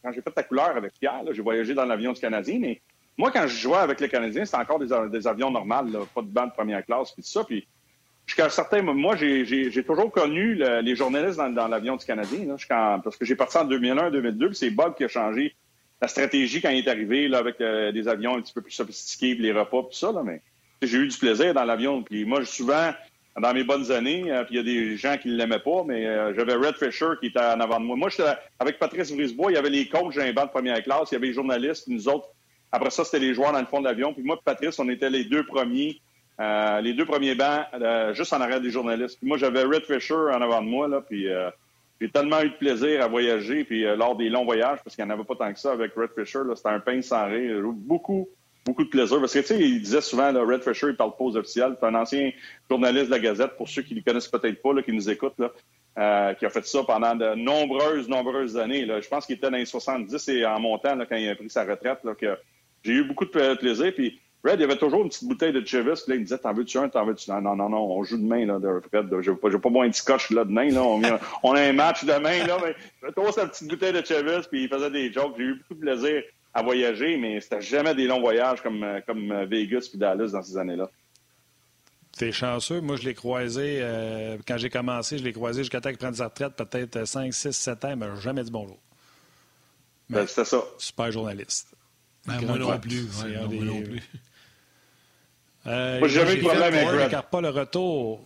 quand j'ai fait ta couleur avec Pierre. J'ai voyagé dans l'avion du Canadien, mais moi, quand je jouais avec les Canadiens, c'était encore des, avions normaux, pas de bande de première classe, puis tout ça. Puis jusqu'à un certain moi, j'ai toujours connu les journalistes dans, l'avion du Canadien, parce que j'ai parti en 2001-2002, c'est Bob qui a changé la stratégie quand il est arrivé là, avec euh, des avions un petit peu plus sophistiqués, puis les repas, tout ça. Là, mais j'ai eu du plaisir dans l'avion. Puis moi, souvent, dans mes bonnes années, euh, puis il y a des gens qui ne l'aimaient pas, mais euh, j'avais Red Fisher qui était en avant de moi. Moi, j'étais avec Patrice Brisebois, il y avait les coachs d'un banc de première classe, il y avait les journalistes, puis nous autres. Après ça, c'était les joueurs dans le fond de l'avion. Puis moi, Patrice, on était les deux premiers, euh, les deux premiers bancs, juste en arrière des journalistes. Puis moi, j'avais Red Fisher en avant de moi, là, puis j'ai tellement eu de plaisir à voyager, puis lors des longs voyages, parce qu'il n'y en avait pas tant que ça avec Red Fisher, c'était un pain sans rire. Beaucoup, beaucoup de plaisir. Parce que, tu sais, il disait souvent, là, Red Fisher, il parle pas aux officiels. C'est un ancien journaliste de la Gazette, pour ceux qui ne le connaissent peut-être pas, là, qui nous écoutent, là, euh, qui a fait ça pendant de nombreuses, nombreuses années. Là. Je pense qu'il était dans les 70 et en montant, là, quand il a pris sa retraite, là, que j'ai eu beaucoup de plaisir. Puis Red, il y avait toujours une petite bouteille de Chivas. Puis là, il me disait, t'en veux-tu un, t'en veux-tu un? Non, non, non, on joue demain, là, de Fred. Je n'ai pas, pas boire un petit scotch, là, demain, là. On, on, a un match demain, là. Mais il toujours sa petite bouteille de Chivas, puis il faisait des jokes. J'ai eu beaucoup de plaisir à voyager, mais c'était jamais des longs voyages comme, comme Vegas puis Dallas dans ces années-là. T'es chanceux. Moi, je l'ai croisé, euh, quand j'ai commencé, je l'ai croisé jusqu'à temps qu'il prenne sa retraite, peut-être 5, 6, 7 ans, mais jamais dit bonjour. Ben, c'était ça. Super journaliste. Ben, moi, non plus. Ouais, non, des... moi non plus. Euh, moi, j'ai jamais eu de problème avec Red. n'écarte pas le retour.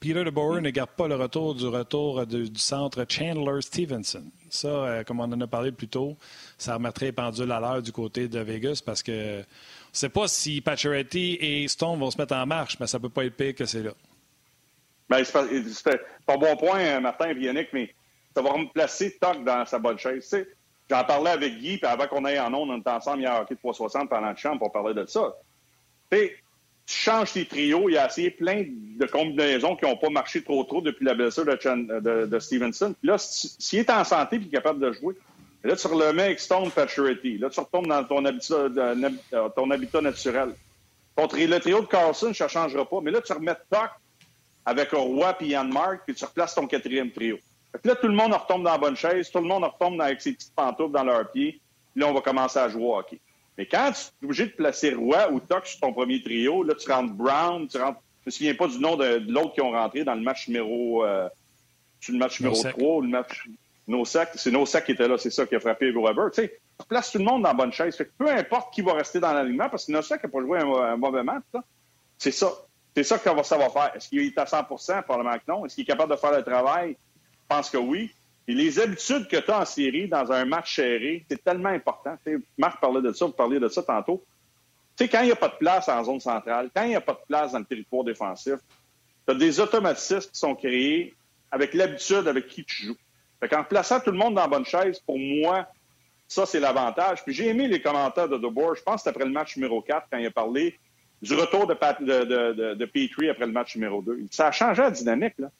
Peter DeBoer n'écarte pas le retour du retour de, du centre Chandler Stevenson. Ça, euh, comme on en a parlé plus tôt, ça remettrait les pendules à l'heure du côté de Vegas parce que je ne sais pas si Pacioretty et Stone vont se mettre en marche, mais ça ne peut pas être pire que c'est là. Ben, c'est pas bon point, Martin et Yannick, mais ça va remplacer Toc dans sa bonne chaise. J'en parlais avec Guy, puis avant qu'on aille en ondes, on était ensemble hier à Hockey 360 pendant le champ pour parler de ça. Tu changes tes trios, il y a assez plein de combinaisons qui n'ont pas marché trop trop depuis la blessure de, de Stevenson. Puis là, s'il est en santé et capable de jouer, Là, tu remets avec Stone Paturity. Là, tu retombes dans ton habitat, euh, ton naturel. Contre le trio de Carlson, ça ne changera pas. Mais là, tu remets Toc avec Roy et Yann Mark, puis tu replaces ton quatrième trio. là, tout le monde retombe dans la bonne chaise, tout le monde retombe avec ses petites pantoufles dans leurs pieds. Puis là, on va commencer à jouer au hockey. Mais quand tu es obligé de placer Roy ou Toc sur ton premier trio, là, tu rentres Brown, tu rentres. Je me souviens pas du nom de, l'autre qui ont rentré dans le match numéro. Euh, le match numéro 3 ou le match c'est Nosek qui était là, c'est ça qui a frappé Weber. Tu sais, place tout le monde dans la bonne chaise. peu importe qui va rester dans l'alignement, parce que Nosek n'a pas joué un, mauvais match, c'est ça. C'est ça ça va faire. Est-ce qu'il est à 100% Probablement que non. Est-ce qu'il est capable de faire le travail? Je pense que oui. Et les habitudes que tu as en série dans un match serré, c'est tellement important. Marc parlait de ça, vous parliez de ça tantôt. Tu sais, quand il n'y a pas de place en zone centrale, quand il n'y a pas de place dans le territoire défensif, tu as des automatismes qui sont créés avec l'habitude avec qui tu joues. Fait qu'en plaçant tout le monde dans la bonne chaise, pour moi, ça, c'est l'avantage. Puis j'ai aimé les commentaires de DeBoer. Je pense que après le match numéro 4, quand il a parlé du retour de, de, de, Petrie après le match numéro 2. Ça a changé la dynamique. Là,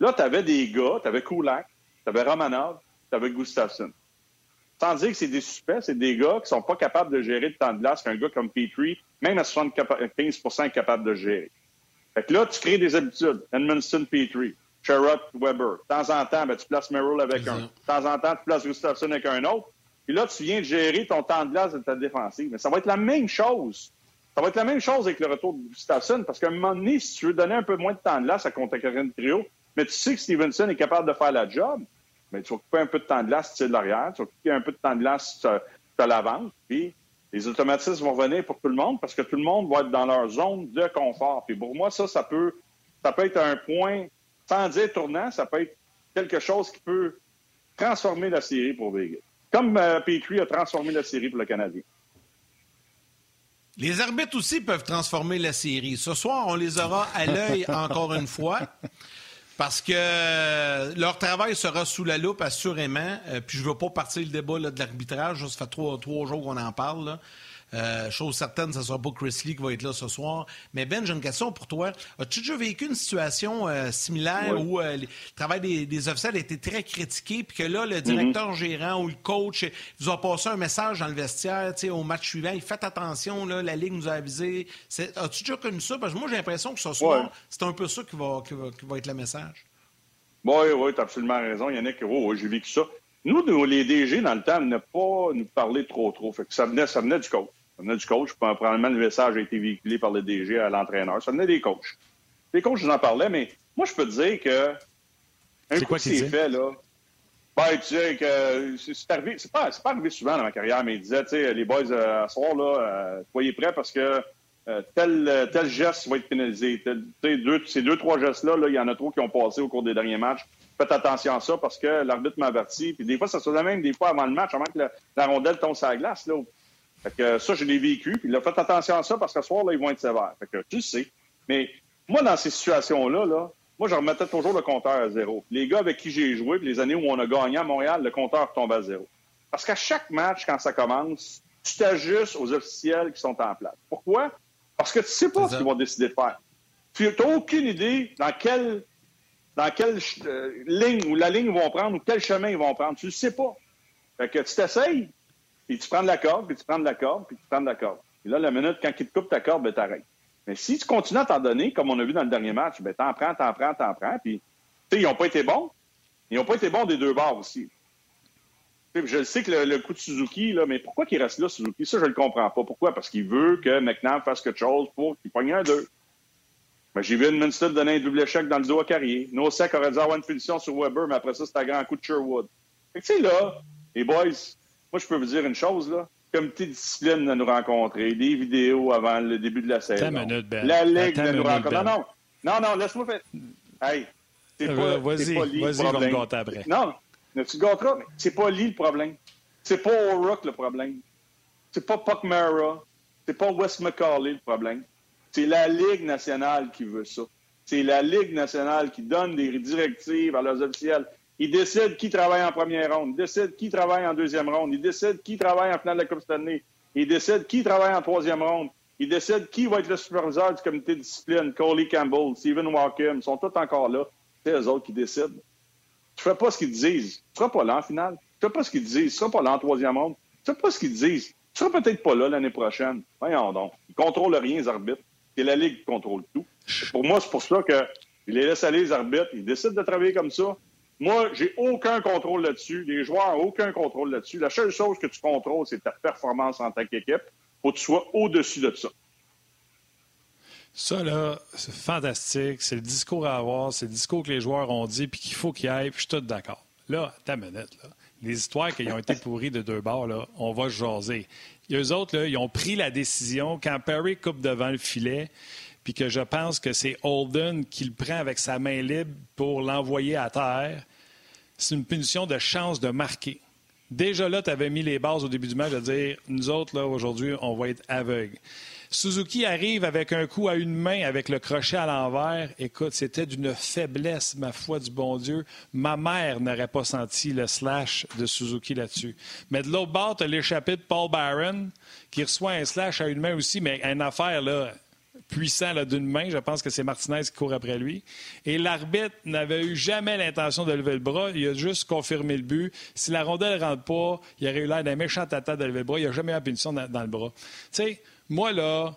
là tu avais des gars, tu avais Kulak, tu avais Romanov, tu avais Gustafsson. Sans dire que c'est des suspects, c'est des gars qui sont pas capables de gérer le temps de glace qu'un gars comme Petrie, même à 75 est capable de gérer. Fait que là, tu crées des habitudes. Edmondson, Petrie. Sherrod, Weber. De temps en temps, ben, tu places Merrill avec un. De temps en temps, tu places Gustafsson avec un autre. Puis là, tu viens de gérer ton temps de glace de ta défensive. Mais ça va être la même chose. Ça va être la même chose avec le retour de Gustafsson, parce qu'à un moment donné, si tu veux donner un peu moins de temps de glace à de Trio, mais tu sais que Stevenson est capable de faire la job, mais tu vas couper un peu de temps de glace, tu sais, de l'arrière, tu vas couper un peu de temps de glace, tu as l'avance, puis les automatismes vont venir pour tout le monde parce que tout le monde va être dans leur zone de confort. Puis pour moi, ça, ça peut, ça peut être un point sans dire tournant, ça peut être quelque chose qui peut transformer la série pour Vegas. Comme euh, Petrie a transformé la série pour le Canadien. Les arbitres aussi peuvent transformer la série. Ce soir, on les aura à l'œil encore une fois. Parce que euh, leur travail sera sous la loupe, assurément. Euh, puis je veux pas partir le débat de l'arbitrage. Ça fait trois, trois jours qu'on en parle. Là. Euh, chose certaine, ce ne sera pas Chris Lee qui va être là ce soir. Mais Ben, j'ai une question pour toi. As-tu déjà vécu une situation euh, similaire où euh, le travail des, officiels a été très critiqué, puis que là, le directeur mm-hmm. gérant ou le coach vous a passé un message dans le vestiaire au match suivant, faites attention, là, la Ligue nous a avisé. As-tu déjà connu ça? Parce que moi, j'ai l'impression que ce soir, c'est un peu ça qui va, être le message. Oui, oui, tu as absolument raison, Yannick. Oh, oui, j'ai vécu ça. Nous, les DG, dans le temps, ne pas nous parler trop, trop. Fait que ça venait, ça venait du coach. Ça venait du coach. Probablement, le message a été véhiculé par le DG à l'entraîneur. Ça venait des coachs. Les coachs, je en parlais, mais moi, je peux te dire que un coup c'est fait, là, ben, tu sais, que c'est arrivé, c'est pas, pas arrivé souvent dans ma carrière, mais il disait, tu sais, les boys, euh, à ce soir, là, euh, soyez prêts parce que euh, tel, tel geste va être pénalisé. deux, ces deux, trois gestes-là, là, il y en a trop qui ont passé au cours des derniers matchs. Faites attention à ça parce que l'arbitre m'a averti. Puis des fois, ça se faisait même des fois avant le match, avant que la, rondelle tombe sur la glace. Là. Fait que ça, je l'ai vécu. Puis là, faites attention à ça parce que ce soir, là, ils vont être sévères. Fait que tu sais. Mais moi, dans ces situations-là, là, moi, je remettais toujours le compteur à zéro. Les gars avec qui j'ai joué, puis les années où on a gagné à Montréal, le compteur tombe à zéro. Parce qu'à chaque match, quand ça commence, tu t'ajustes aux officiels qui sont en place. Pourquoi? Parce que tu ne sais pas ce qu'ils vont décider de faire. Tu n'as aucune idée dans quelle, dans quelle euh, ligne ou la ligne ils vont prendre ou quel chemin ils vont prendre. Tu ne sais pas. Fait que tu t'essayes, puis tu prends de la corde, puis tu prends de la corde, puis tu prends de la corde. Et là, la minute, quand ils te coupent ta corde, ben, t'arrêtes. Mais si tu continues à t'en donner, comme on a vu dans le dernier match, ben, t'en prends, t'en prends, t'en prends, puis, tu sais, ils n'ont pas été bons. Ils n'ont pas été bons des deux bords aussi. Je sais que le, coup de Suzuki, là, mais pourquoi qu'il reste là, Suzuki? Ça, je ne le comprends pas. Pourquoi? Parce qu'il veut que McNabb fasse quelque chose pour qu'il pogne un deux. Ben, J'ai vu Minster donner un double échec dans le dos à Carrier. Nosek aurait dû avoir une punition sur Weber, mais après ça, c'était un grand coup de Sherwood. tu sais, là, les boys, moi, je peux vous dire une chose, là. Comité de discipline de nous rencontrer, des vidéos avant le début de la saison. Minute, ben. La Ligue de nous rencontrer. Non, non, non, non, laisse-moi faire. Hey, c'est pas, vas-y, vas-y, on va me après. Non, tu gâteras, mais c'est pas Lee le problème. C'est pas O'Rourke le problème. C'est pas Puck Mara. C'est pas Wes McCauley le problème. C'est la Ligue nationale qui veut ça. C'est la Ligue nationale qui donne des directives à leurs officiels. Ils décident qui travaille en première ronde. Ils décident qui travaille en deuxième ronde. Ils décident qui travaille en finale de la Coupe Stanley. Ils décident qui travaille en troisième ronde. Ils décident qui va être le superviseur du comité de discipline. Coley Campbell, Stephen Walker, ils sont tous encore là. C'est eux autres qui décident. Tu fais pas ce qu'ils disent. Tu seras pas là en finale. Tu fais pas ce qu'ils disent. Tu seras pas là en troisième ronde. Tu fais pas ce qu'ils disent. Tu seras peut-être pas là l'année prochaine. Voyons donc. Ils contrôlent rien, les arbitres. C'est la Ligue qui contrôle tout. Pour moi, c'est pour ça que les laissent aller, les arbitres. Ils décident de travailler comme ça. Moi, j'ai aucun contrôle là-dessus. Les joueurs n'ont aucun contrôle là-dessus. La seule chose que tu contrôles, c'est ta performance en tant qu'équipe. Faut que tu sois au-dessus de ça. Ça, là, c'est fantastique. C'est le discours à avoir. C'est le discours que les joueurs ont dit puis qu'il faut qu'il y ait. Puis je suis tout d'accord. Là, ta minute, là. Les histoires qui ont été pourries de deux bords, là, on va jaser. Et eux autres, là, ils ont pris la décision quand Perry coupe devant le filet puis que je pense que c'est Holden qui le prend avec sa main libre pour l'envoyer à terre, c'est une punition de chance de marquer. Déjà là, tu avais mis les bases au début du match à dire nous autres, là, aujourd'hui, on va être aveugles. Suzuki arrive avec un coup à une main avec le crochet à l'envers. Écoute, c'était d'une faiblesse, ma foi du bon Dieu. Ma mère n'aurait pas senti le slash de Suzuki là-dessus. Mais de l'autre bord, tu as l'échappée de Paul Byron qui reçoit un slash à une main aussi, mais une affaire, là, puissant d'une main. Je pense que c'est Martinez qui court après lui. Et l'arbitre n'avait eu jamais l'intention de lever le bras. Il a juste confirmé le but. Si la rondelle ne rentre pas, il aurait eu l'air d'un méchant tata de lever le bras. Il n'y a jamais eu la punition dans, le bras. Tu sais, moi, là,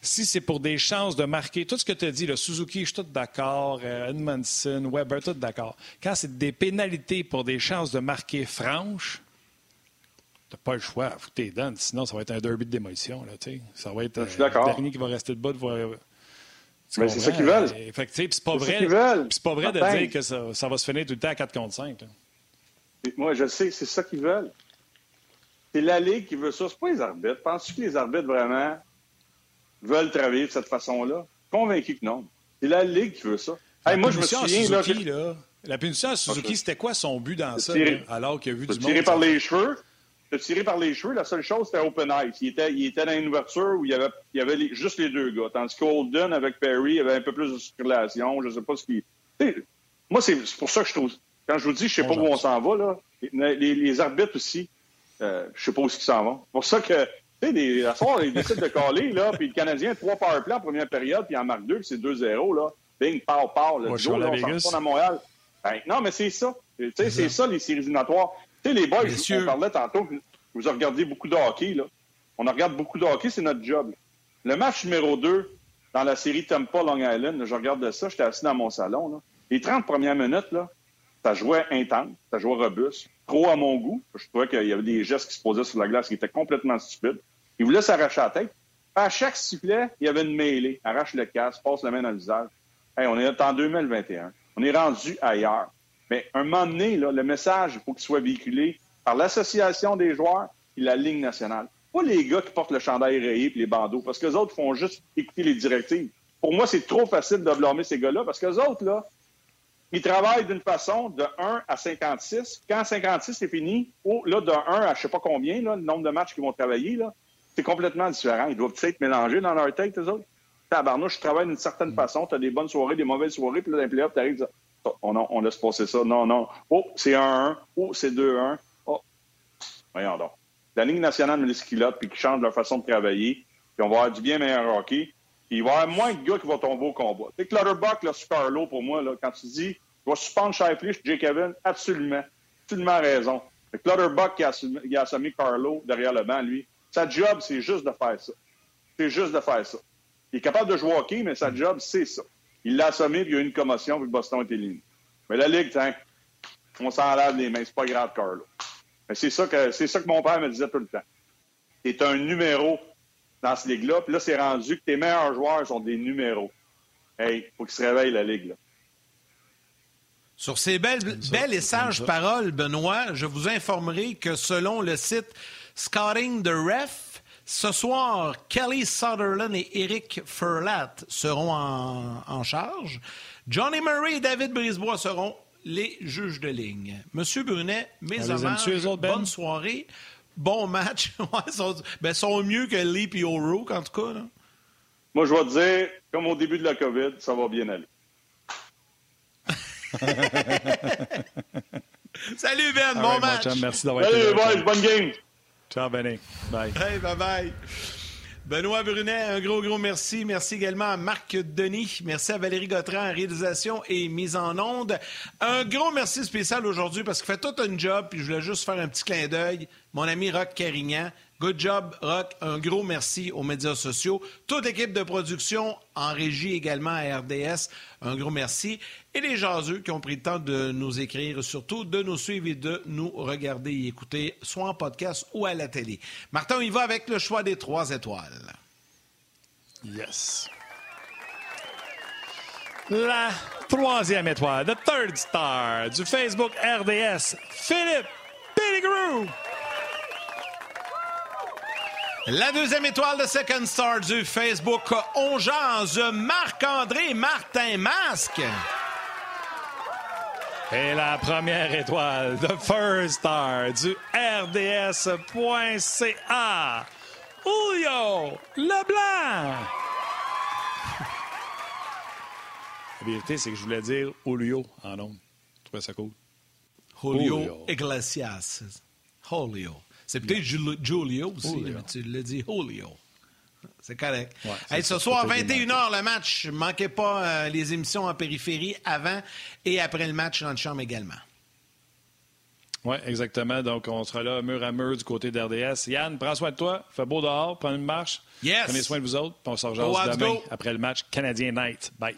si c'est pour des chances de marquer, tout ce que tu as dit, Suzuki, je suis tout d'accord, euh, Edmondson, Weber, tout d'accord. Quand c'est des pénalités pour des chances de marquer franches, T'as pas le choix. Faut t'es donnes. Sinon, ça va être un derby de démolition. Là, ça va être euh, le dernier qui va rester debout. De... Mais c'est ça qu'ils veulent. c'est pas vrai. C'est pas vrai de dire que ça, ça, va se finir tout le temps à 4 contre 5. Moi, je sais, c'est ça qu'ils veulent. C'est la Ligue qui veut ça. C'est pas les arbitres. Penses-tu que les arbitres vraiment veulent travailler de cette façon-là? Convaincu que non. C'est la Ligue qui veut ça. moi, je me souviens. Suzuki, là, la punition à Suzuki, c'était quoi son but dans ça, alors qu'il a vu du monde? Tiré par les cheveux? Te tirer par les cheveux, la seule chose, c'était Open Ice. Il était, il était dans une ouverture où il y avait, il y avait juste les deux gars. Tandis qu'Holden, avec Perry, il y avait un peu plus de circulation. Je ne sais pas ce qui. moi, c'est pour ça que je trouve. Quand je vous dis, je ne sais pas où on s'en va, là. Les, les, arbitres aussi, euh, je ne sais pas où ils s'en vont. C'est pour ça que, tu sais, les, la soirée, ils décident de caler, là, puis le Canadien, trois power play en première période, puis en marque deux, puis c'est 2-0, là. Bing, pow, pow, le duo, là, on s'en à Montréal. Ben, non, mais c'est ça. Tu sais, c'est ça, les séries éliminatoires. Tu sais, les boys, on parlait tantôt, vous avez regardé beaucoup de hockey, là. On regarde beaucoup de hockey, c'est notre job. Le match numéro 2 dans la série Tampa Long Island, je regarde ça, j'étais assis dans mon salon. Là. Les 30 premières minutes, là, ça jouait intense, ça jouait robuste, trop à mon goût. Je trouvais qu'il y avait des gestes qui se posaient sur la glace qui étaient complètement stupides. Il voulait s'arracher la tête. À chaque sifflet, il y avait une mêlée. Arrache le casque, passe la main dans le visage. Hey, on est en 2021. On est rendu ailleurs. Mais un moment donné, là, le message, il faut qu'il soit véhiculé par l'association des joueurs et la Ligue nationale. Pas les gars qui portent le chandail rayé et les bandeaux, parce que les autres font juste écouter les directives. Pour moi, c'est trop facile de blâmer ces gars-là, parce que les autres, là, ils travaillent d'une façon de 1 à 56. Quand 56 est fini, là, de 1 à je sais pas combien, là, le nombre de matchs qu'ils vont travailler, là, c'est complètement différent. Ils doivent peut-être mélanger dans leur tête, eux autres. Tabarnouche, je travaille d'une certaine façon, tu as des bonnes soirées, des mauvaises soirées, puis là, dans les playoffs, tu arrives, on, on laisse passer ça. Non, non. Oh, c'est 1-1. Oh, c'est 2-1. Voyons donc. la Ligue nationale met les skilotes puis qui changent leur façon de travailler, puis on va avoir du bien meilleur hockey. Puis il va y avoir moins de gars qui vont tomber au combat. Tu sais, Clutterbuck, là, Scarlo, pour moi, là, quand tu dis je vais suspendre Shifley, Jake Kevin, absolument. Absolument raison. Le Clutterbuck qui a, qui a assommé Carlo derrière le banc, lui, sa job, c'est juste de faire ça. C'est juste de faire ça. Il est capable de jouer hockey, mais sa job, c'est ça. Il l'a assommé, puis il y a eu une commotion, puis Boston est éliminé. Mais la Ligue, tiens, on s'en lave les mains. C'est pas grave, Carlo. Mais c'est ça, que, c'est ça que mon père me disait tout le temps. T'es un numéro dans cette ligue-là, puis là, c'est rendu que tes meilleurs joueurs sont des numéros. Hey, faut qu'ils se réveillent, la ligue, là. Sur ces belles, belles et sages paroles, Benoît, je vous informerai que selon le site Scouting the Ref, ce soir, Kelly Sutherland et Eric Furlat seront en, en, charge. Johnny Murray et David Brisebois seront les juges de ligne. Monsieur Brunet, mes hommages, ben? bonne soirée, bon match. Ils sont, ben, sont, mieux que Lee et O'Rourke, en tout cas. Là. Moi, je vais te dire, comme au début de la COVID, ça va bien aller. Salut Ben, bon right, match. merci d'avoir été là. Salut, bonne game. Ciao, Benny. Bye. Hey, bye bye. Benoît Brunet, un gros, gros merci. Merci également à Marc Denis. Merci à Valérie Gautran en réalisation et mise en onde. Un gros merci spécial aujourd'hui parce qu'il fait tout un job. Puis je voulais juste faire un petit clin d'œil. Mon ami Rock Carignan. Good job, Rock. Un gros merci aux médias sociaux. Toute l'équipe de production en régie également à RDS. Un gros merci. Et les jaseux qui ont pris le temps de nous écrire, surtout de nous suivre et de nous regarder et écouter, soit en podcast ou à la télé. Martin, y va avec le choix des trois étoiles. Yes. La troisième étoile, the third star du Facebook RDS, Philippe Pettigrew. La deuxième étoile de Second Star du Facebook On Marc-André Martin Masque. Et la première étoile, The First Star du RDS.ca, Julio Leblanc? La vérité, c'est que je voulais dire Julio en nom. Je trouvais ça cool. Julio, Julio. Iglesias. Julio. C'est peut-être Julio aussi, mais tu l'as dit Julio. C'est correct. Ouais, ce soir, 21h, le match. Manquez pas euh, les émissions en périphérie avant et après le match dans le chambre également. Oui, exactement. Donc, on sera là mur à mur du côté d'RDS. Yann, prends soin de toi. Fais beau dehors. Prends une marche. Yes. Prenez soin de vous autres. on se rejoint demain après le match Canadien Night. Bye.